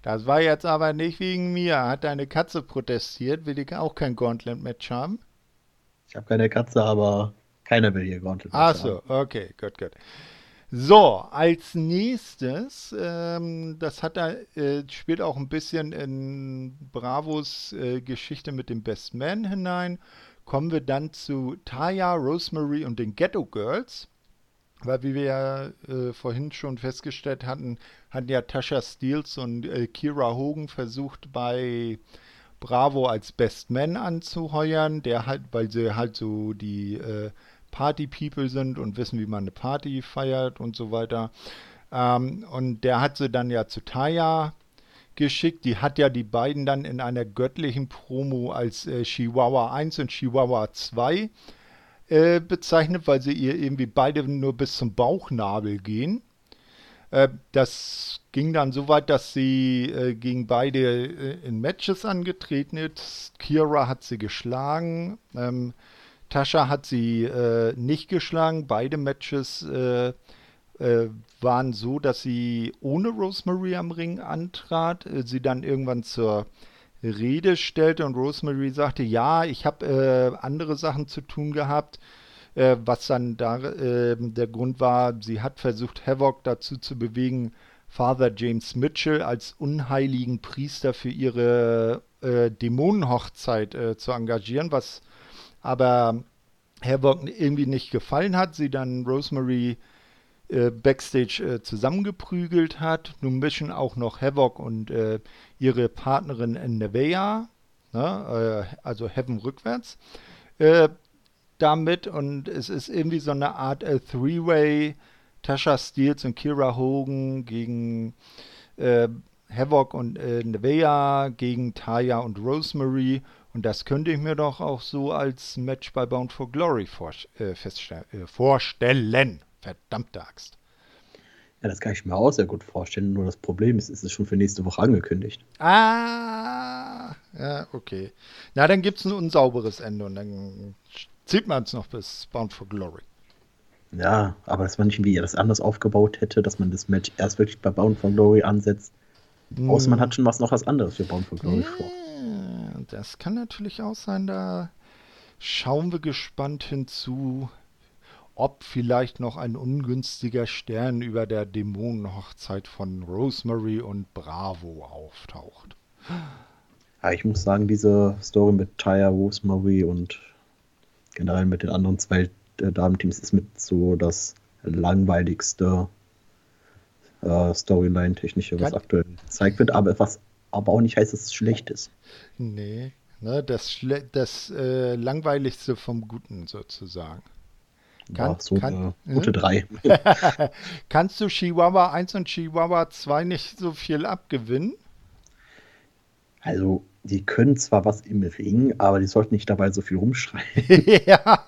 das war jetzt aber nicht wegen mir. Hat deine Katze protestiert? Will die auch kein Gauntlet Match haben? Ich habe keine Katze, aber keiner will hier Gauntlet Ach so, okay, gut, gut. So, als nächstes, ähm, das hat er, äh, spielt auch ein bisschen in Bravos äh, Geschichte mit dem Best Man hinein, kommen wir dann zu Taya, Rosemary und den Ghetto Girls. Weil, wie wir ja äh, vorhin schon festgestellt hatten, hatten ja Tasha Steels und äh, Kira Hogan versucht, bei Bravo als Best Man anzuheuern, der halt, weil sie halt so die äh, Party-People sind und wissen, wie man eine Party feiert und so weiter. Ähm, und der hat sie dann ja zu Taya geschickt. Die hat ja die beiden dann in einer göttlichen Promo als äh, Chihuahua 1 und Chihuahua 2 äh, bezeichnet, weil sie ihr irgendwie beide nur bis zum Bauchnabel gehen. Äh, das ging dann so weit, dass sie äh, gegen beide äh, in Matches angetreten ist. Kira hat sie geschlagen. Ähm, Tascha hat sie äh, nicht geschlagen. Beide Matches äh, äh, waren so, dass sie ohne Rosemary am Ring antrat, äh, sie dann irgendwann zur Rede stellte und Rosemary sagte, ja, ich habe äh, andere Sachen zu tun gehabt, äh, was dann da der Grund war, sie hat versucht, Havoc dazu zu bewegen, Father James Mitchell als unheiligen Priester für ihre Dämonenhochzeit zu engagieren, was aber Havoc irgendwie nicht gefallen hat, sie dann Rosemary äh, backstage äh, zusammengeprügelt hat. Nun mischen auch noch Havoc und äh, ihre Partnerin Nevea, ne, äh, also Heaven rückwärts, äh, damit und es ist irgendwie so eine Art äh, Three-Way Tasha Steels und Kira Hogan gegen Havoc und Nevea gegen Taya und Rosemary und das könnte ich mir doch auch so als Match bei Bound for Glory vor, äh, äh, vorstellen. Verdammte Axt. Ja, das kann ich mir auch sehr gut vorstellen. Nur das Problem ist, ist es schon für nächste Woche angekündigt. Ah, ja, okay. Na, dann gibt es ein unsauberes Ende und dann zieht man es noch bis Bound for Glory. Ja, aber dass man nicht wie ihr das anders aufgebaut hätte, dass man das Match erst wirklich bei Bound for Glory ansetzt. Hm. Außer man hat schon was noch was anderes für Bound for Glory ja. Das kann natürlich auch sein, da schauen wir gespannt hinzu, ob vielleicht noch ein ungünstiger Stern über der Dämonenhochzeit von Rosemary und Bravo auftaucht. Ja, ich muss sagen, diese Story mit Taya, Rosemary und generell mit den anderen zwei äh, Damenteams ist mit so das langweiligste äh, Storyline-technische, was aktuell gezeigt wird, aber was aber auch nicht heißt, dass es schlecht ist. Nee, ne, das, das äh, Langweiligste vom Guten sozusagen. Kann, ja, so kann, eine gute 3. Kannst du Chihuahua 1 und Chihuahua 2 nicht so viel abgewinnen? Also, die können zwar was im Ring, aber die sollten nicht dabei so viel rumschreien. ja.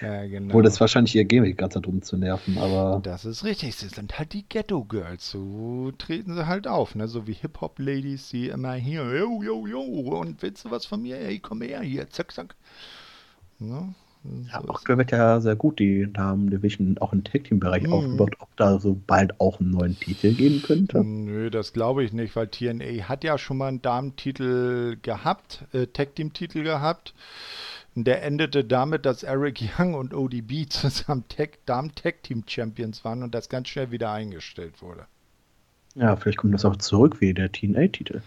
Ja, genau. Obwohl das wahrscheinlich ihr Gimmick gerade darum zu nerven, aber. Das ist richtig, sie sind halt die Ghetto Girls. So treten sie halt auf, ne? So wie Hip-Hop-Ladies, die immer hier, yo, yo, yo, und willst du was von mir? Ey, komm her, hier, zack, zack. Ne? Ja, so aktuell wird ja sehr gut die Damen Division auch im Tag Team Bereich hm. aufgebaut, ob da so bald auch einen neuen Titel geben könnte. Nö, das glaube ich nicht, weil TNA hat ja schon mal einen Damentitel gehabt, äh, Tag Team Titel gehabt. Der endete damit, dass Eric Young und ODB zusammen Damen-Tag-Team-Champions waren und das ganz schnell wieder eingestellt wurde. Ja, vielleicht kommt das auch zurück wie der TNA-Titel.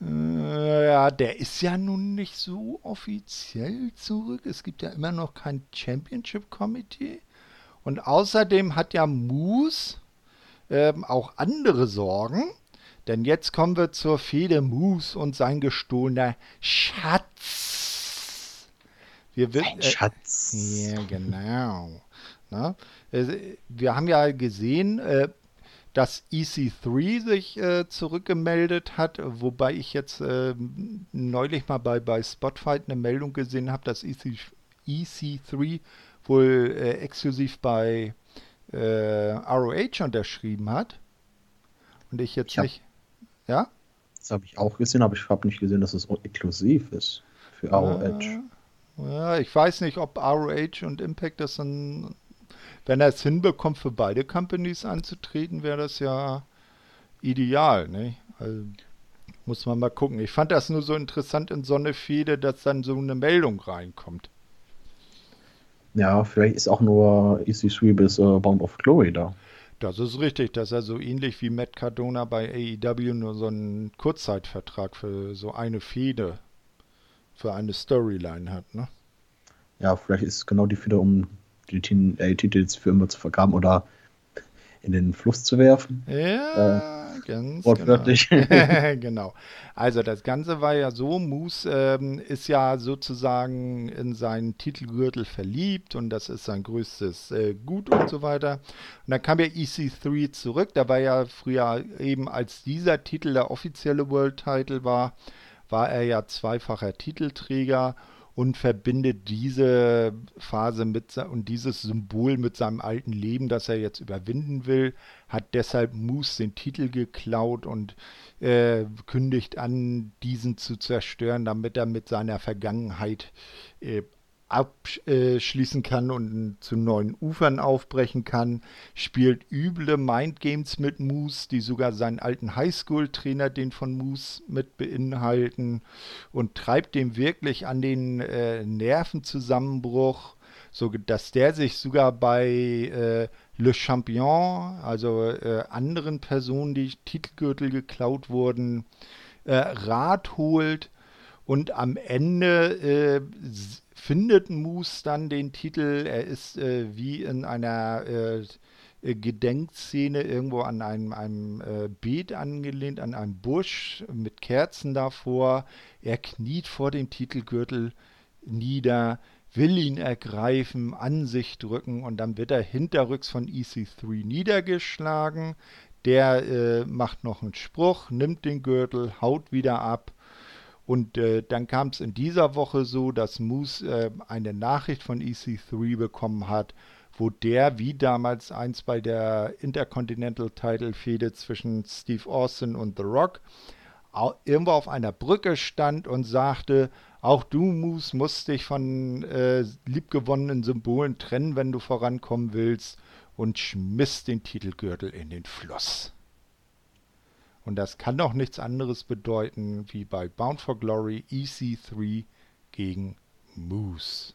Äh, ja, der ist ja nun nicht so offiziell zurück. Es gibt ja immer noch kein Championship Committee. Und außerdem hat ja Moose ähm, auch andere Sorgen. Denn jetzt kommen wir zur Fehde Moose und sein gestohlener Schatz. Wir wissen, Ein äh, Schatz. Äh, ja, genau. Na? Äh, wir haben ja gesehen, äh, dass EC3 sich äh, zurückgemeldet hat, wobei ich jetzt äh, neulich mal bei, bei Spotfight eine Meldung gesehen habe, dass EC, EC3 wohl äh, exklusiv bei äh, ROH unterschrieben hat. Und ich jetzt ich hab, nicht. Ja? Das habe ich auch gesehen, aber ich habe nicht gesehen, dass es exklusiv ist für ROH. Ja, ich weiß nicht, ob ROH und Impact das dann, wenn er es hinbekommt, für beide Companies anzutreten, wäre das ja ideal. Ne? Also, muss man mal gucken. Ich fand das nur so interessant in so eine Fehde, dass dann so eine Meldung reinkommt. Ja, vielleicht ist auch nur EC3 bis uh, Bound of Glory da. Das ist richtig, dass er so ähnlich wie Matt Cardona bei AEW nur so einen Kurzzeitvertrag für so eine Fehde, für eine Storyline hat, ne? Ja, vielleicht ist es genau die Fehde, um die Titel jetzt für immer zu vergraben oder in den Fluss zu werfen. Ja, äh, ganz wortwörtlich. Genau. genau. Also das Ganze war ja so, Moose ähm, ist ja sozusagen in seinen Titelgürtel verliebt und das ist sein größtes äh, Gut und so weiter. Und dann kam ja EC3 zurück, da war ja früher eben, als dieser Titel der offizielle World Title war, war er ja zweifacher Titelträger und verbindet diese Phase mit und dieses Symbol mit seinem alten Leben, das er jetzt überwinden will, hat deshalb Moose den Titel geklaut und äh, kündigt an, diesen zu zerstören, damit er mit seiner Vergangenheit äh, abschließen kann und zu neuen Ufern aufbrechen kann, spielt üble Mindgames mit Moose, die sogar seinen alten Highschool-Trainer, den von Moose, mit beinhalten und treibt dem wirklich an den äh, Nervenzusammenbruch, so dass der sich sogar bei äh, Le Champion, also äh, anderen Personen, die Titelgürtel geklaut wurden, äh, Rat holt und am Ende äh, findet Moose dann den Titel. Er ist äh, wie in einer äh, Gedenkszene irgendwo an einem, einem äh, Beet angelehnt, an einem Busch mit Kerzen davor. Er kniet vor dem Titelgürtel nieder, will ihn ergreifen, an sich drücken und dann wird er hinterrücks von EC3 niedergeschlagen. Der äh, macht noch einen Spruch, nimmt den Gürtel, haut wieder ab und äh, dann kam es in dieser Woche so, dass Moose äh, eine Nachricht von EC3 bekommen hat, wo der, wie damals eins bei der Intercontinental Title Fehde zwischen Steve Austin und The Rock, irgendwo auf einer Brücke stand und sagte, auch du, Moose, musst dich von äh, liebgewonnenen Symbolen trennen, wenn du vorankommen willst, und schmiss den Titelgürtel in den Fluss. Und das kann doch nichts anderes bedeuten wie bei Bound for Glory EC3 gegen Moose.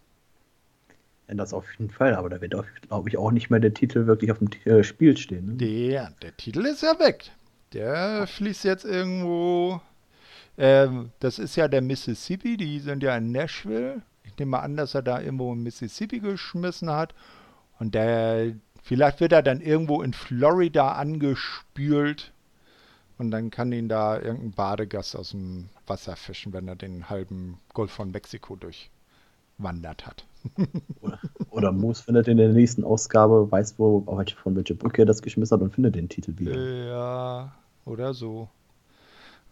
Ja, das auf jeden Fall, aber da wird, glaube ich, auch nicht mehr der Titel wirklich auf dem äh, Spiel stehen. Ne? Der, der Titel ist ja weg. Der fließt jetzt irgendwo. Ähm, das ist ja der Mississippi, die sind ja in Nashville. Ich nehme mal an, dass er da irgendwo in Mississippi geschmissen hat. Und der, vielleicht wird er dann irgendwo in Florida angespült und dann kann ihn da irgendein Badegast aus dem Wasser fischen, wenn er den halben Golf von Mexiko durchwandert hat. oder, oder Moose findet in der nächsten Ausgabe, weiß wo, von welcher Brücke er das geschmissen hat und findet den Titel wieder. Ja, oder so.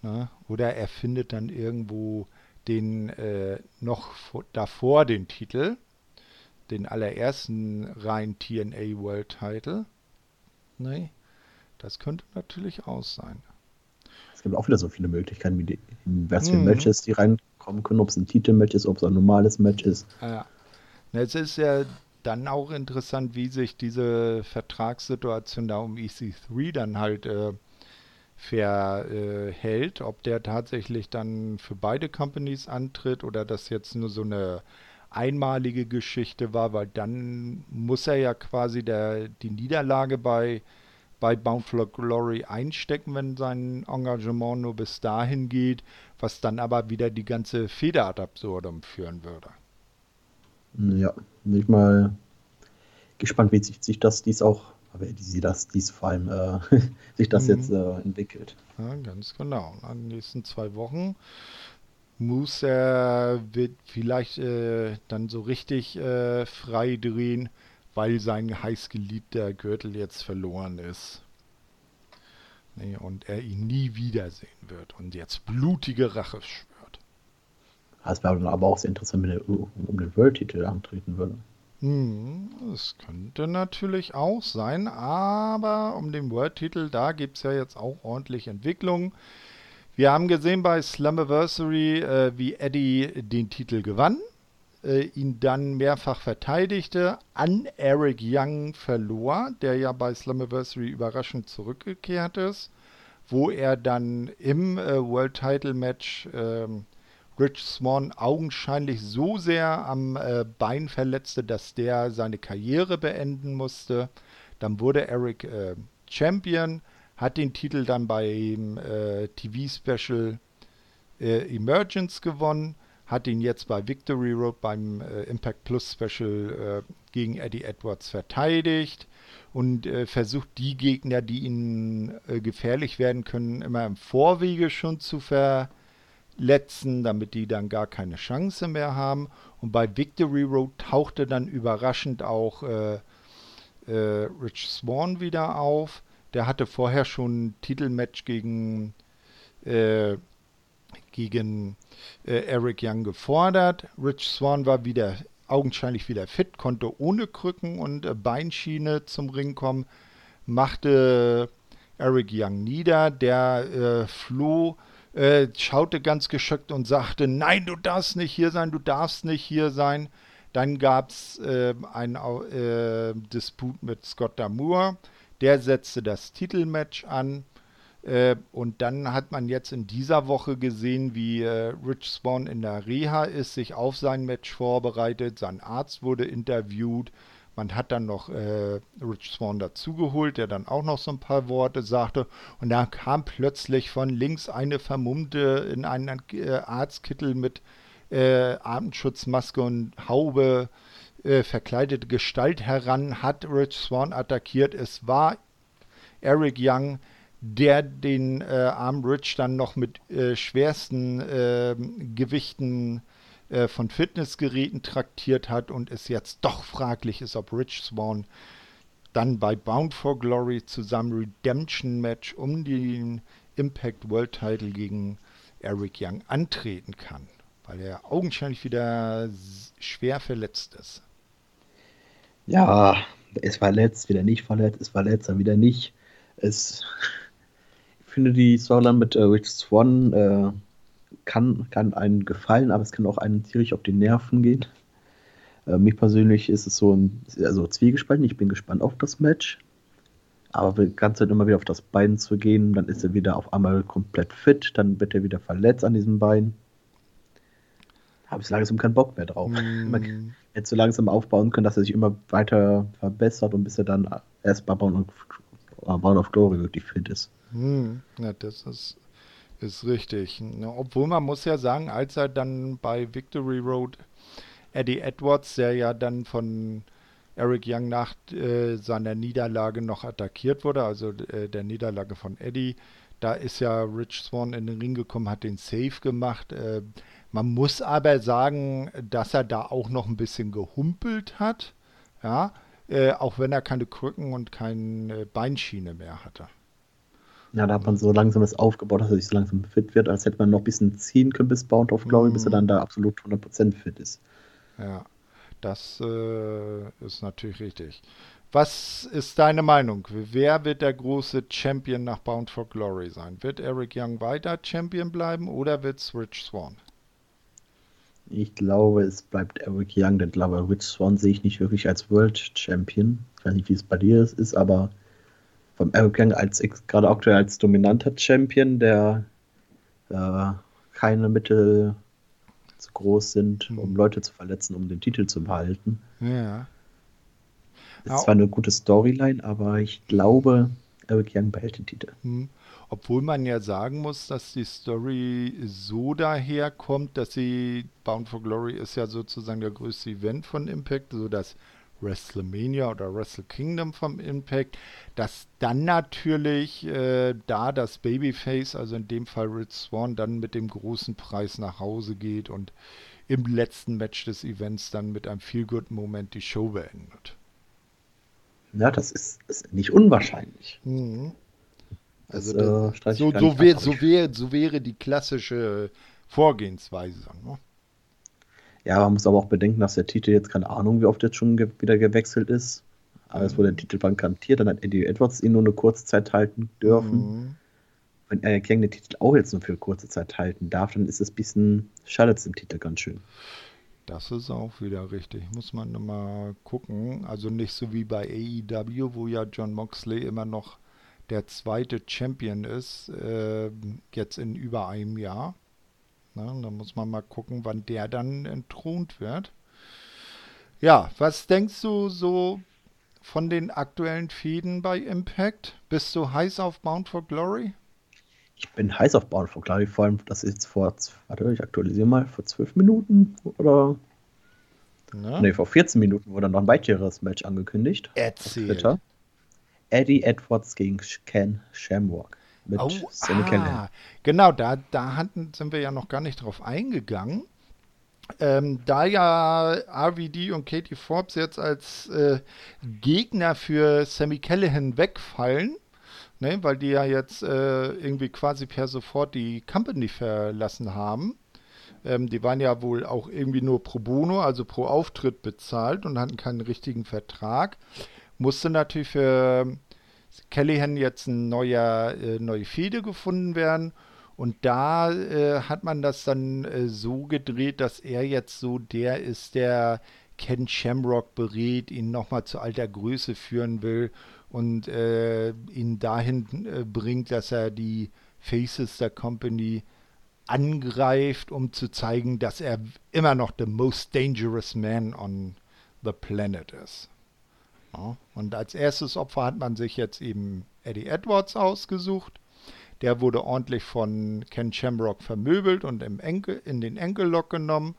Na, ne? oder er findet dann irgendwo den äh, noch davor den Titel, den allerersten rein TNA World Title. Nee, das könnte natürlich auch sein es gibt auch wieder so viele Möglichkeiten, wie die, was für mhm. Matches die reinkommen können, ob es ein Titelmatch ist, ob es ein normales Match ist. Ja. Jetzt ist ja dann auch interessant, wie sich diese Vertragssituation da um EC3 dann halt äh, verhält, ob der tatsächlich dann für beide Companies antritt oder das jetzt nur so eine einmalige Geschichte war, weil dann muss er ja quasi der, die Niederlage bei bei Bound for Glory einstecken, wenn sein Engagement nur bis dahin geht, was dann aber wieder die ganze Feder ad absurdum führen würde. Ja, bin ich mal gespannt, wie sich, das dies auch, aber wie sie das dies vor allem äh, sich das mhm. jetzt äh, entwickelt. Ja, ganz genau. In den nächsten zwei Wochen muss er wird vielleicht äh, dann so richtig äh, frei drehen weil sein heißgeliebter Gürtel jetzt verloren ist. Nee, und er ihn nie wiedersehen wird und jetzt blutige Rache schwört. Das wäre aber auch sehr interessant, wenn er um den World-Titel antreten würde. Hm, das könnte natürlich auch sein, aber um den World-Titel, da gibt es ja jetzt auch ordentlich Entwicklungen. Wir haben gesehen bei Slammiversary, äh, wie Eddie den Titel gewann, äh, ihn dann mehrfach verteidigte, an Eric Young verlor, der ja bei Slammiversary überraschend zurückgekehrt ist, wo er dann im äh, World Title Match ähm, Rich Swan augenscheinlich so sehr am äh, Bein verletzte, dass der seine Karriere beenden musste. Dann wurde Eric äh, Champion, hat den Titel dann beim äh, TV-Special äh, Emergence gewonnen, hat ihn jetzt bei Victory Road beim äh, Impact Plus Special äh, gegen Eddie Edwards verteidigt und versucht die Gegner, die ihnen gefährlich werden können, immer im Vorwege schon zu ver letzten, damit die dann gar keine Chance mehr haben. Und bei Victory Road tauchte dann überraschend auch äh, äh, Rich Swan wieder auf. Der hatte vorher schon ein Titelmatch gegen, äh, gegen äh, Eric Young gefordert. Rich Swan war wieder augenscheinlich wieder fit, konnte ohne Krücken und äh, Beinschiene zum Ring kommen, machte Eric Young nieder. Der äh, floh äh, schaute ganz geschockt und sagte, nein, du darfst nicht hier sein, du darfst nicht hier sein. Dann gab es äh, einen äh, Disput mit Scott Damour. Der setzte das Titelmatch an. Äh, und dann hat man jetzt in dieser Woche gesehen, wie äh, Rich Swan in der Reha ist, sich auf sein Match vorbereitet. Sein Arzt wurde interviewt. Man hat dann noch äh, Rich Swan dazugeholt, der dann auch noch so ein paar Worte sagte. Und da kam plötzlich von links eine Vermummte in einen Arztkittel mit äh, Atemschutzmaske und Haube äh, verkleidete Gestalt heran, hat Rich Swan attackiert. Es war Eric Young, der den äh, Arm Rich dann noch mit äh, schwersten ähm, Gewichten äh, von Fitnessgeräten traktiert hat und es jetzt doch fraglich ist, ob Rich Swan dann bei Bound for Glory zusammen Redemption Match um den Impact World Title gegen Eric Young antreten kann, weil er augenscheinlich wieder schwer verletzt ist. Ja, ist verletzt, wieder nicht verletzt, ist verletzt, dann wieder nicht. Es, finde die Storyline mit äh, Rich Swan äh, kann, kann einen gefallen, aber es kann auch einen tierisch auf die Nerven gehen. Äh, mich persönlich ist es so ein, also zwiegespalten. Ich bin gespannt auf das Match. Aber die ganze Zeit immer wieder auf das Bein zu gehen, dann ist er wieder auf einmal komplett fit, dann wird er wieder verletzt an diesem Bein. Habe ich langsam keinen Bock mehr drauf. Mm. Man hätte so langsam aufbauen können, dass er sich immer weiter verbessert und bis er dann erst bei Bound of, Bound of Glory wirklich fit ist. Mm. Ja, das ist ist richtig. Obwohl man muss ja sagen, als er dann bei Victory Road Eddie Edwards, der ja dann von Eric Young nach äh, seiner Niederlage noch attackiert wurde, also äh, der Niederlage von Eddie, da ist ja Rich Swan in den Ring gekommen, hat den Safe gemacht. Äh, man muss aber sagen, dass er da auch noch ein bisschen gehumpelt hat, ja, äh, auch wenn er keine Krücken und keine Beinschiene mehr hatte. Ja, da hat man so langsam das aufgebaut, dass er sich so langsam fit wird, als hätte man noch ein bisschen ziehen können bis Bound of Glory, mhm. bis er dann da absolut 100% fit ist. Ja, das äh, ist natürlich richtig. Was ist deine Meinung? Wer wird der große Champion nach Bound for Glory sein? Wird Eric Young weiter Champion bleiben oder wird es Rich Swan? Ich glaube, es bleibt Eric Young, denn glaube, Rich Swan sehe ich nicht wirklich als World Champion. Ich weiß nicht, wie es bei dir ist, aber vom Eric als gerade aktuell als dominanter Champion, der äh, keine Mittel zu groß sind, um hm. Leute zu verletzen, um den Titel zu behalten. Ja. Ist zwar eine gute Storyline, aber ich glaube, Eric Young behält den Titel. Hm. Obwohl man ja sagen muss, dass die Story so daherkommt, dass sie Bound for Glory ist ja sozusagen der größte Event von Impact, so dass WrestleMania oder Wrestle Kingdom vom Impact, dass dann natürlich äh, da das Babyface, also in dem Fall Rich Swan, dann mit dem großen Preis nach Hause geht und im letzten Match des Events dann mit einem Feel-Good-Moment die Show beendet. Ja, das ist, ist nicht unwahrscheinlich. Mhm. Also das, äh, so, so, wär, so, wär, so wäre die klassische Vorgehensweise. Ne? Ja, man muss aber auch bedenken, dass der Titel jetzt keine Ahnung, wie oft jetzt schon ge wieder gewechselt ist. Aber es wurde der Titel bankantiert, dann hat Eddie Edwards ihn nur eine kurze Zeit halten dürfen. Mhm. Wenn er den Titel auch jetzt nur für kurze Zeit halten darf, dann ist es ein bisschen, schadet es dem Titel ganz schön. Das ist auch wieder richtig. Muss man mal gucken. Also nicht so wie bei AEW, wo ja John Moxley immer noch der zweite Champion ist, äh, jetzt in über einem Jahr. Na, da muss man mal gucken, wann der dann entthront wird. Ja, was denkst du so von den aktuellen Fäden bei Impact? Bist du heiß auf Bound for Glory? Ich bin heiß auf Bound for Glory, vor allem, das ist jetzt vor, warte, ich aktualisiere mal, vor zwölf Minuten oder Ne, vor 14 Minuten wurde noch ein weiteres Match angekündigt. Erzähl. Eddie Edwards gegen Ken Shamrock mit oh, Sammy ah, Genau, da, da hatten, sind wir ja noch gar nicht drauf eingegangen. Ähm, da ja RVD und Katie Forbes jetzt als äh, Gegner für Sammy Callahan wegfallen, ne, weil die ja jetzt äh, irgendwie quasi per sofort die Company verlassen haben. Ähm, die waren ja wohl auch irgendwie nur pro Bono, also pro Auftritt bezahlt und hatten keinen richtigen Vertrag. Musste natürlich für Callahan jetzt ein neuer, äh, neue Fehde gefunden werden. Und da äh, hat man das dann äh, so gedreht, dass er jetzt so der ist, der Ken Shamrock berät, ihn nochmal zu alter Größe führen will und äh, ihn dahin äh, bringt, dass er die Faces der Company angreift, um zu zeigen, dass er immer noch the most dangerous man on the planet ist. Ja, und als erstes Opfer hat man sich jetzt eben Eddie Edwards ausgesucht. Der wurde ordentlich von Ken Shamrock vermöbelt und Enkel, in den Enkellock genommen.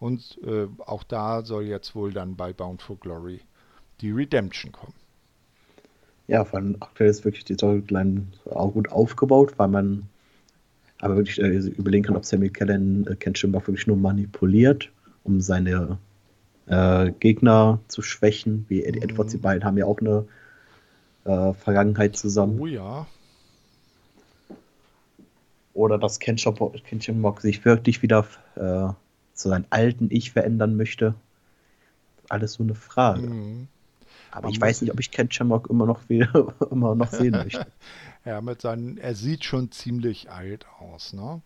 Und äh, auch da soll jetzt wohl dann bei Bound for Glory die Redemption kommen. Ja, allem aktuell ist wirklich die Storyline auch gut aufgebaut, weil man aber wirklich äh, überlegen kann, ob Sammy Kellen äh, Ken Schimbach wirklich nur manipuliert, um seine äh, Gegner zu schwächen, wie Eddie mhm. Edwards. Die beiden haben ja auch eine äh, Vergangenheit zusammen. Oh ja. Oder dass Ken, Ken Schimbach sich wirklich wieder äh, zu seinem alten Ich verändern möchte. Alles so eine Frage. Mhm. Aber ich weiß nicht, ob ich Ken Shamrock immer noch, immer noch sehen möchte. ja, mit seinen, er sieht schon ziemlich alt aus, ne?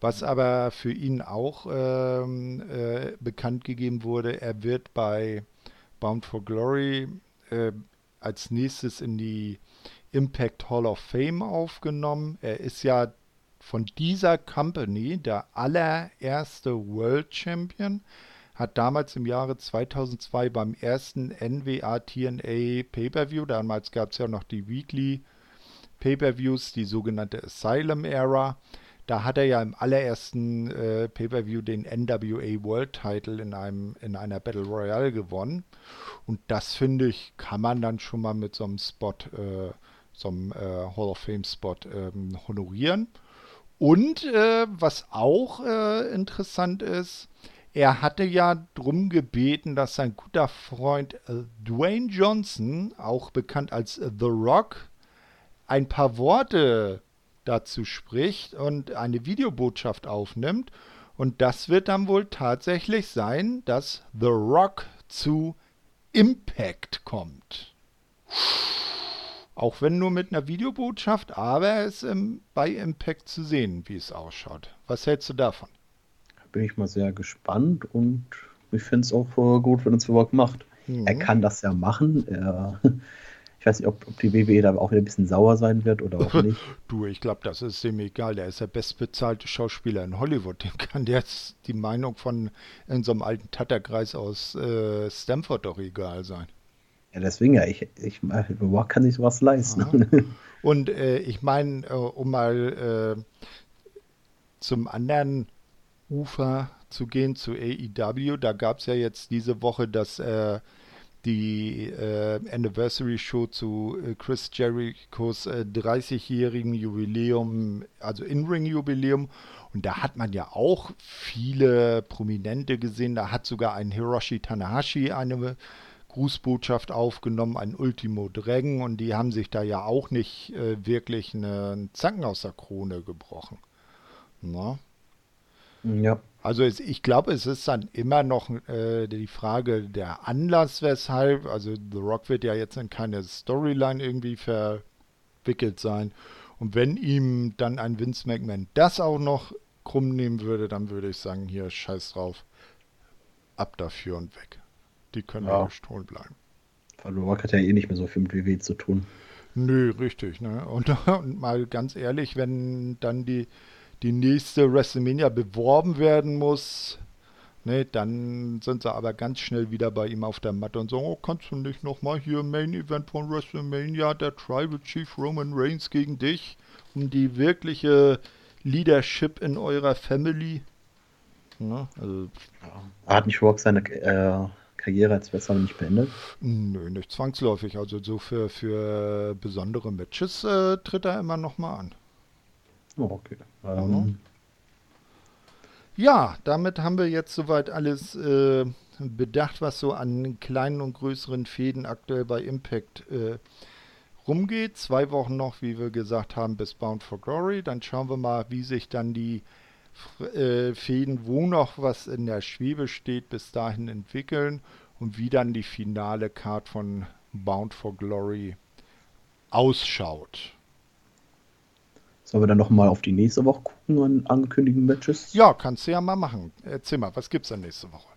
Was aber für ihn auch ähm, äh, bekannt gegeben wurde, er wird bei Bound for Glory äh, als nächstes in die Impact Hall of Fame aufgenommen. Er ist ja von dieser Company der allererste World Champion hat damals im Jahre 2002 beim ersten NWA TNA Pay-Per-View, damals gab es ja noch die Weekly Pay-Per-Views, die sogenannte Asylum Era, da hat er ja im allerersten äh, Pay-Per-View den NWA World Title in, einem, in einer Battle Royale gewonnen. Und das finde ich, kann man dann schon mal mit so einem Spot, äh, so einem äh, Hall of Fame Spot ähm, honorieren. Und äh, was auch äh, interessant ist, er hatte ja drum gebeten, dass sein guter Freund äh, Dwayne Johnson, auch bekannt als The Rock, ein paar Worte dazu spricht und eine Videobotschaft aufnimmt. Und das wird dann wohl tatsächlich sein, dass The Rock zu Impact kommt. Auch wenn nur mit einer Videobotschaft, aber er ist im, bei Impact zu sehen, wie es ausschaut. Was hältst du davon? bin ich mal sehr gespannt und ich finde es auch gut, wenn es überhaupt macht. Mhm. Er kann das ja machen. Er, ich weiß nicht, ob, ob, die WWE da auch wieder ein bisschen sauer sein wird oder auch nicht. du, ich glaube, das ist ihm egal. Der ist der bestbezahlte Schauspieler in Hollywood. Dem kann jetzt die Meinung von in so einem alten Tatterkreis aus äh, Stanford doch egal sein. Ja, deswegen ja, ich, ich kann sich sowas leisten. Und äh, ich meine, äh, um mal äh, zum anderen Ufer zu gehen, zu AEW. Da gab es ja jetzt diese Woche das, äh, die äh, Anniversary Show zu äh, Chris Jerichos 30-jährigen äh, Jubiläum, also In-Ring-Jubiläum. Und da hat man ja auch viele Prominente gesehen. Da hat sogar ein Hiroshi Tanahashi eine Grußbotschaft aufgenommen, ein Ultimo Dragon. Und die haben sich da ja auch nicht äh, wirklich einen Zacken aus der Krone gebrochen. Na? Ja. Also es, ich glaube, es ist dann immer noch äh, die Frage der Anlass, weshalb. Also The Rock wird ja jetzt in keine Storyline irgendwie verwickelt sein. Und wenn ihm dann ein Vince McMahon das auch noch krumm nehmen würde, dann würde ich sagen, hier, scheiß drauf. Ab dafür und weg. Die können ja gestohlen bleiben. Weil The Rock hat ja eh nicht mehr so viel mit WWE zu tun. Nö, richtig. Ne? Und, und mal ganz ehrlich, wenn dann die, die nächste WrestleMania beworben werden muss, ne, dann sind sie aber ganz schnell wieder bei ihm auf der Matte und sagen, oh, kannst du nicht nochmal hier Main Event von WrestleMania, der Tribal Chief Roman Reigns gegen dich, um die wirkliche Leadership in eurer Family? Ne? Also, Hat nicht Rock seine äh, Karriere als Wrestler nicht beendet? Nö, nicht zwangsläufig. Also so für, für besondere Matches äh, tritt er immer noch mal an. Oh, okay. Ähm. Ja, damit haben wir jetzt soweit alles äh, bedacht, was so an kleinen und größeren Fäden aktuell bei Impact äh, rumgeht. Zwei Wochen noch, wie wir gesagt haben, bis Bound for Glory. Dann schauen wir mal, wie sich dann die äh, Fäden, wo noch was in der Schwebe steht, bis dahin entwickeln und wie dann die finale Card von Bound for Glory ausschaut. Sollen wir dann nochmal auf die nächste Woche gucken an angekündigten Matches? Ja, kannst du ja mal machen. Erzähl mal, was gibt's dann nächste Woche?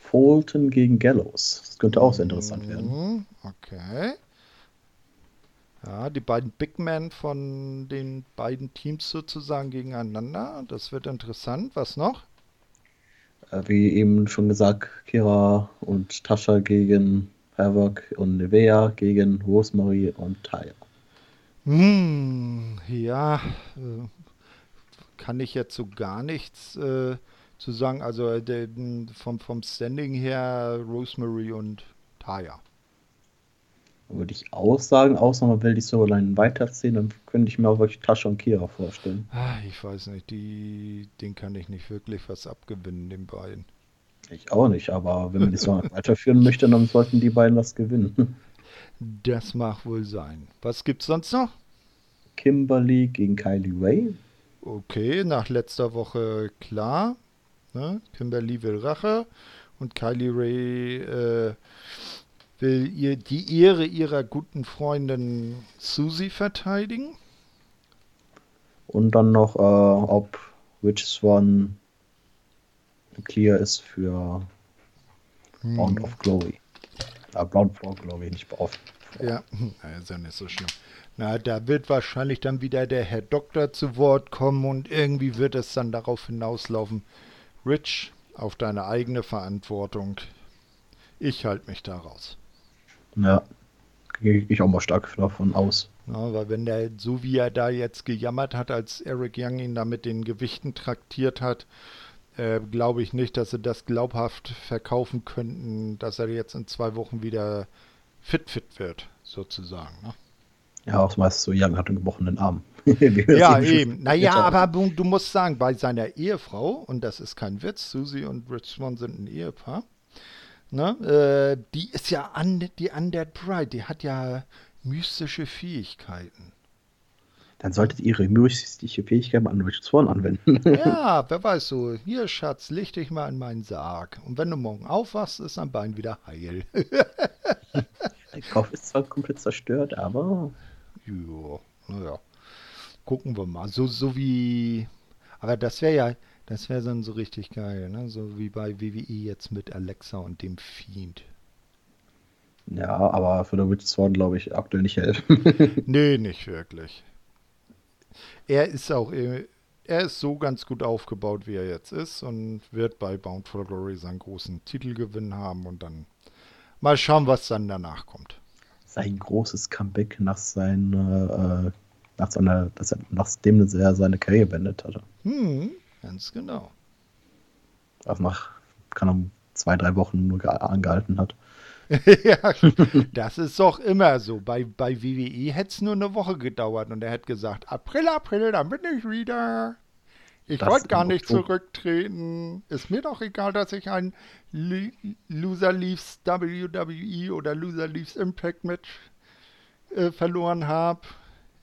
Fulton gegen Gallows. Das könnte auch sehr interessant werden. Mhm, okay. Ja, die beiden Big Men von den beiden Teams sozusagen gegeneinander. Das wird interessant. Was noch? Äh, wie eben schon gesagt, Kira und Tascha gegen Havoc und Nevea gegen Rosemary und Taya. Hm, ja, äh, kann ich jetzt so gar nichts äh, zu sagen. Also äh, der, vom, vom Standing her Rosemary und Taya würde ich auch sagen, außer man will die Storyline weiterziehen, dann könnte ich mir auch wirklich Tascha und Kira vorstellen. Ah, ich weiß nicht, die, den kann ich nicht wirklich was abgewinnen, den beiden. Ich auch nicht, aber wenn man die Storyline weiterführen möchte, dann sollten die beiden was gewinnen. Das mag wohl sein. Was gibt's sonst noch? Kimberly gegen Kylie Ray. Okay, nach letzter Woche klar. Ne? Kimberly will Rache und Kylie Ray äh, will ihr die Ehre ihrer guten Freundin Susie verteidigen. Und dann noch, äh, ob Witch Swan clear ist für hm. Bound of Glory. Äh, Bound for Glory, nicht Bound. Ja, ist ja nicht so schlimm. Na, da wird wahrscheinlich dann wieder der Herr Doktor zu Wort kommen und irgendwie wird es dann darauf hinauslaufen. Rich, auf deine eigene Verantwortung. Ich halte mich da raus. Ja, gehe ich auch mal stark davon aus. Ja, weil wenn der, so wie er da jetzt gejammert hat, als Eric Young ihn da mit den Gewichten traktiert hat, äh, glaube ich nicht, dass sie das glaubhaft verkaufen könnten, dass er jetzt in zwei Wochen wieder fit fit wird, sozusagen. Ne? Ja, auch meist so Young hat einen gebrochenen Arm. ja, eben. Naja, aber du musst sagen, bei seiner Ehefrau, und das ist kein Witz, Susie und Rich Swan sind ein Ehepaar, Ne? Äh, die ist ja un, die Undead Bride, die hat ja mystische Fähigkeiten. Dann solltet ihr ihre mystische Fähigkeit mal an Rich Swan anwenden. ja, wer weiß so. Hier, Schatz, leg dich mal in meinen Sarg. Und wenn du morgen aufwachst, ist dein Bein wieder heil. Der Kopf ist zwar komplett zerstört, aber. Ja, naja. Gucken wir mal. So, so wie. Aber das wäre ja das wäre dann so richtig geil, ne? So wie bei WWE jetzt mit Alexa und dem Fiend. Ja, aber für der Witch Sword glaube ich aktuell nicht helfen. nee, nicht wirklich. Er ist auch, äh, er ist so ganz gut aufgebaut, wie er jetzt ist und wird bei Bound for Glory seinen großen Titelgewinn haben und dann mal schauen, was dann danach kommt. Sein großes Comeback nach seiner, äh, nach seiner, dass er, nachdem er seine Karriere beendet hatte. Hm, Ganz genau. Was nach, keine Ahnung, zwei, drei Wochen nur angehalten hat. ja, das ist doch immer so. Bei, bei WWE hätte es nur eine Woche gedauert und er hätte gesagt, April, April, dann bin ich wieder. Ich wollte gar nicht Oktober. zurücktreten. Ist mir doch egal, dass ich ein Loser Leaves WWE oder Loser Leaves Impact Match äh, verloren habe.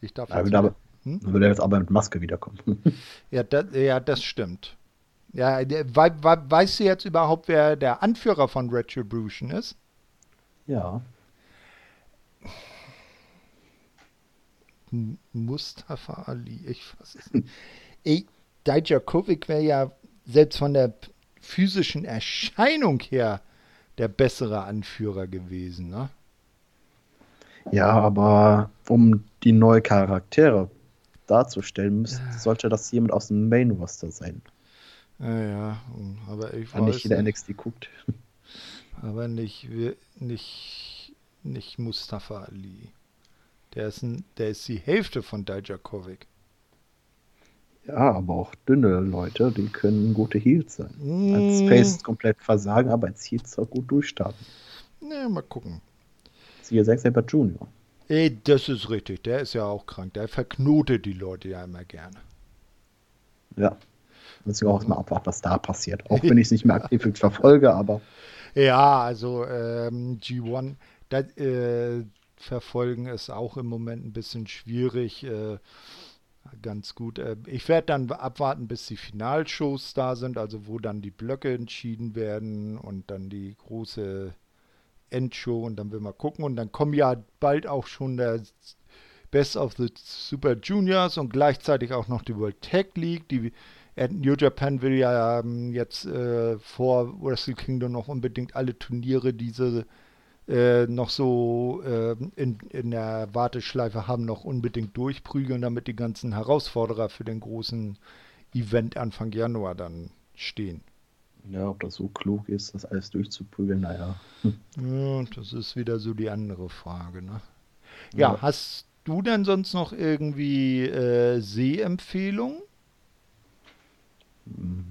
Ich darf ja, hm? Dann würde er jetzt aber mit Maske wiederkommen. ja, das, ja, das stimmt. Ja, we we weißt du jetzt überhaupt, wer der Anführer von Retribution ist? Ja. Mustafa Ali. Ich weiß es nicht. Ey, Dijakovic wäre ja selbst von der physischen Erscheinung her der bessere Anführer gewesen, ne? Ja, aber um die neuen Charaktere darzustellen, müsste, sollte das jemand aus dem Main Roster sein. Ja, ja, aber ich weiß nicht jeder NXT guckt. Aber nicht, nicht, nicht Mustafa Ali. Der ist, ein, der ist die Hälfte von Dijakovic. Ja, aber auch dünne Leute, die können gute Heals sein. Mm. Als Face komplett versagen, aber als Heals auch gut durchstarten. Na, mal gucken. Siehe Zack Saber Junior. Ey, das ist richtig. Der ist ja auch krank. Der verknotet die Leute ja immer gerne. Ja. Muss ich auch mal abwarten, was da passiert. Auch wenn ich es nicht mehr aktiv verfolge, aber. Ja, also ähm, G1, das, äh, verfolgen ist auch im Moment ein bisschen schwierig. Äh, ganz gut. Äh, ich werde dann abwarten, bis die Finalshows da sind, also wo dann die Blöcke entschieden werden und dann die große Endshow und dann will mal gucken. Und dann kommen ja bald auch schon der Best of the Super Juniors und gleichzeitig auch noch die World Tag League. Die New Japan will ja ähm, jetzt äh, vor Wrestle Kingdom noch unbedingt alle Turniere diese äh, noch so äh, in, in der Warteschleife haben, noch unbedingt durchprügeln, damit die ganzen Herausforderer für den großen Event Anfang Januar dann stehen. Ja, ob das so klug ist, das alles durchzuprügeln, naja. Hm. Ja, das ist wieder so die andere Frage, ne? Ja, ja. hast du denn sonst noch irgendwie äh, Sehempfehlungen?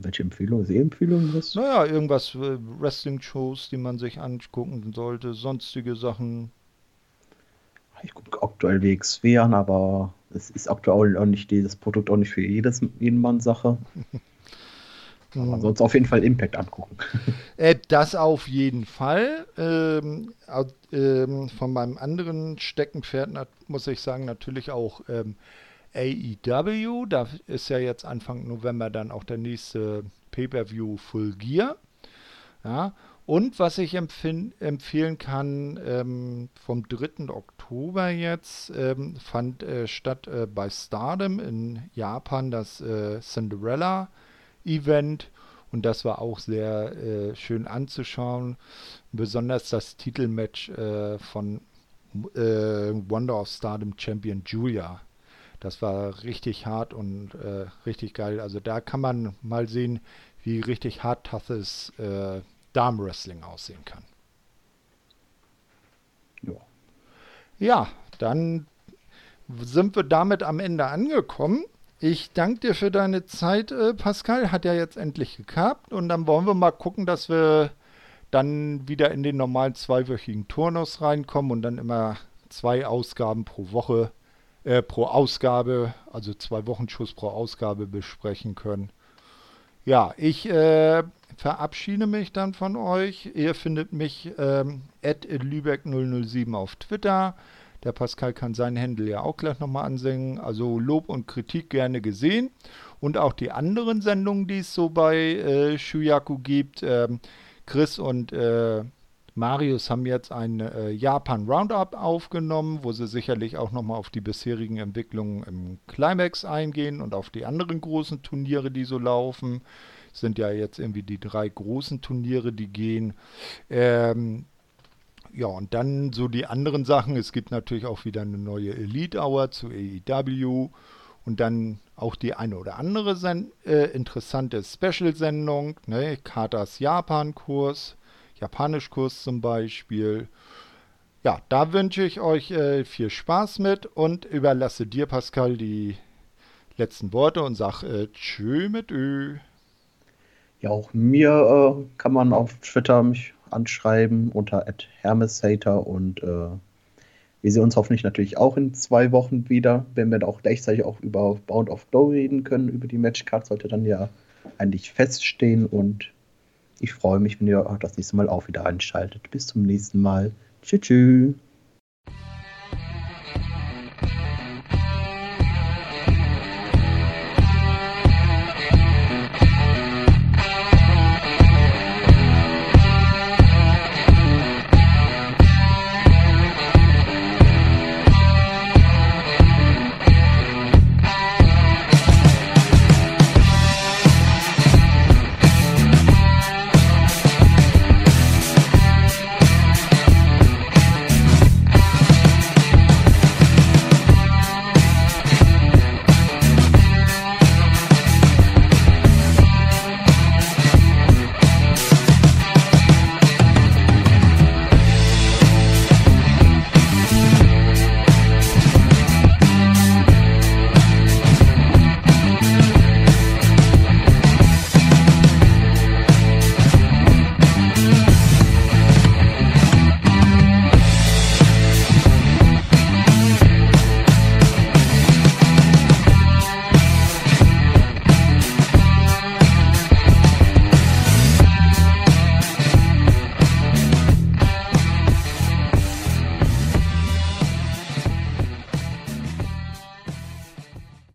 Welche Empfehlung? Sehempfehlung? Was? Naja, irgendwas, äh, Wrestling-Shows, die man sich angucken sollte, sonstige Sachen. Ich gucke aktuell WXW an, aber es ist aktuell auch nicht das Produkt auch nicht für jedes, jeden Mann Sache. aber sonst auf jeden Fall Impact angucken. Äh, das auf jeden Fall. Ähm, ähm, von meinem anderen Steckenpferd muss ich sagen, natürlich auch ähm, AEW. Da ist ja jetzt Anfang November dann auch der nächste Pay-Per-View Full Gear. Ja, und was ich empfehlen kann, ähm, vom 3. Oktober jetzt ähm, fand äh, statt äh, bei Stardom in Japan das äh, Cinderella Event. Und das war auch sehr äh, schön anzuschauen. Besonders das Titelmatch äh, von äh, Wonder of Stardom Champion Julia das war richtig hart und äh, richtig geil. Also da kann man mal sehen, wie richtig hart toughes äh, Darmwrestling aussehen kann. Ja. ja, dann sind wir damit am Ende angekommen. Ich danke dir für deine Zeit, äh, Pascal. Hat ja jetzt endlich geklappt. Und dann wollen wir mal gucken, dass wir dann wieder in den normalen zweiwöchigen Turnus reinkommen und dann immer zwei Ausgaben pro Woche äh, pro Ausgabe, also zwei Wochenschuss pro Ausgabe besprechen können. Ja, ich äh, verabschiede mich dann von euch. Ihr findet mich ähm, Lübeck007 auf Twitter. Der Pascal kann seinen Händel ja auch gleich nochmal ansingen. Also Lob und Kritik gerne gesehen. Und auch die anderen Sendungen, die es so bei äh, Shuyaku gibt. Ähm, Chris und äh, Marius haben jetzt ein äh, Japan Roundup aufgenommen, wo sie sicherlich auch nochmal auf die bisherigen Entwicklungen im Climax eingehen und auf die anderen großen Turniere, die so laufen. Sind ja jetzt irgendwie die drei großen Turniere, die gehen. Ähm, ja, und dann so die anderen Sachen. Es gibt natürlich auch wieder eine neue Elite Hour zu AEW und dann auch die eine oder andere Sen äh, interessante Special-Sendung, ne? Katas Japan-Kurs Japanischkurs zum Beispiel. Ja, da wünsche ich euch äh, viel Spaß mit und überlasse dir, Pascal, die letzten Worte und sag äh, Tschö mit Ö. Ja, auch mir äh, kann man auf Twitter mich anschreiben unter Hermeshater und äh, wir sehen uns hoffentlich natürlich auch in zwei Wochen wieder, wenn wir auch gleichzeitig auch über Bound of Glory reden können, über die Matchcard sollte dann ja eigentlich feststehen und ich freue mich, wenn ihr auch das nächste Mal auch wieder einschaltet. Bis zum nächsten Mal. Tschüss. tschüss.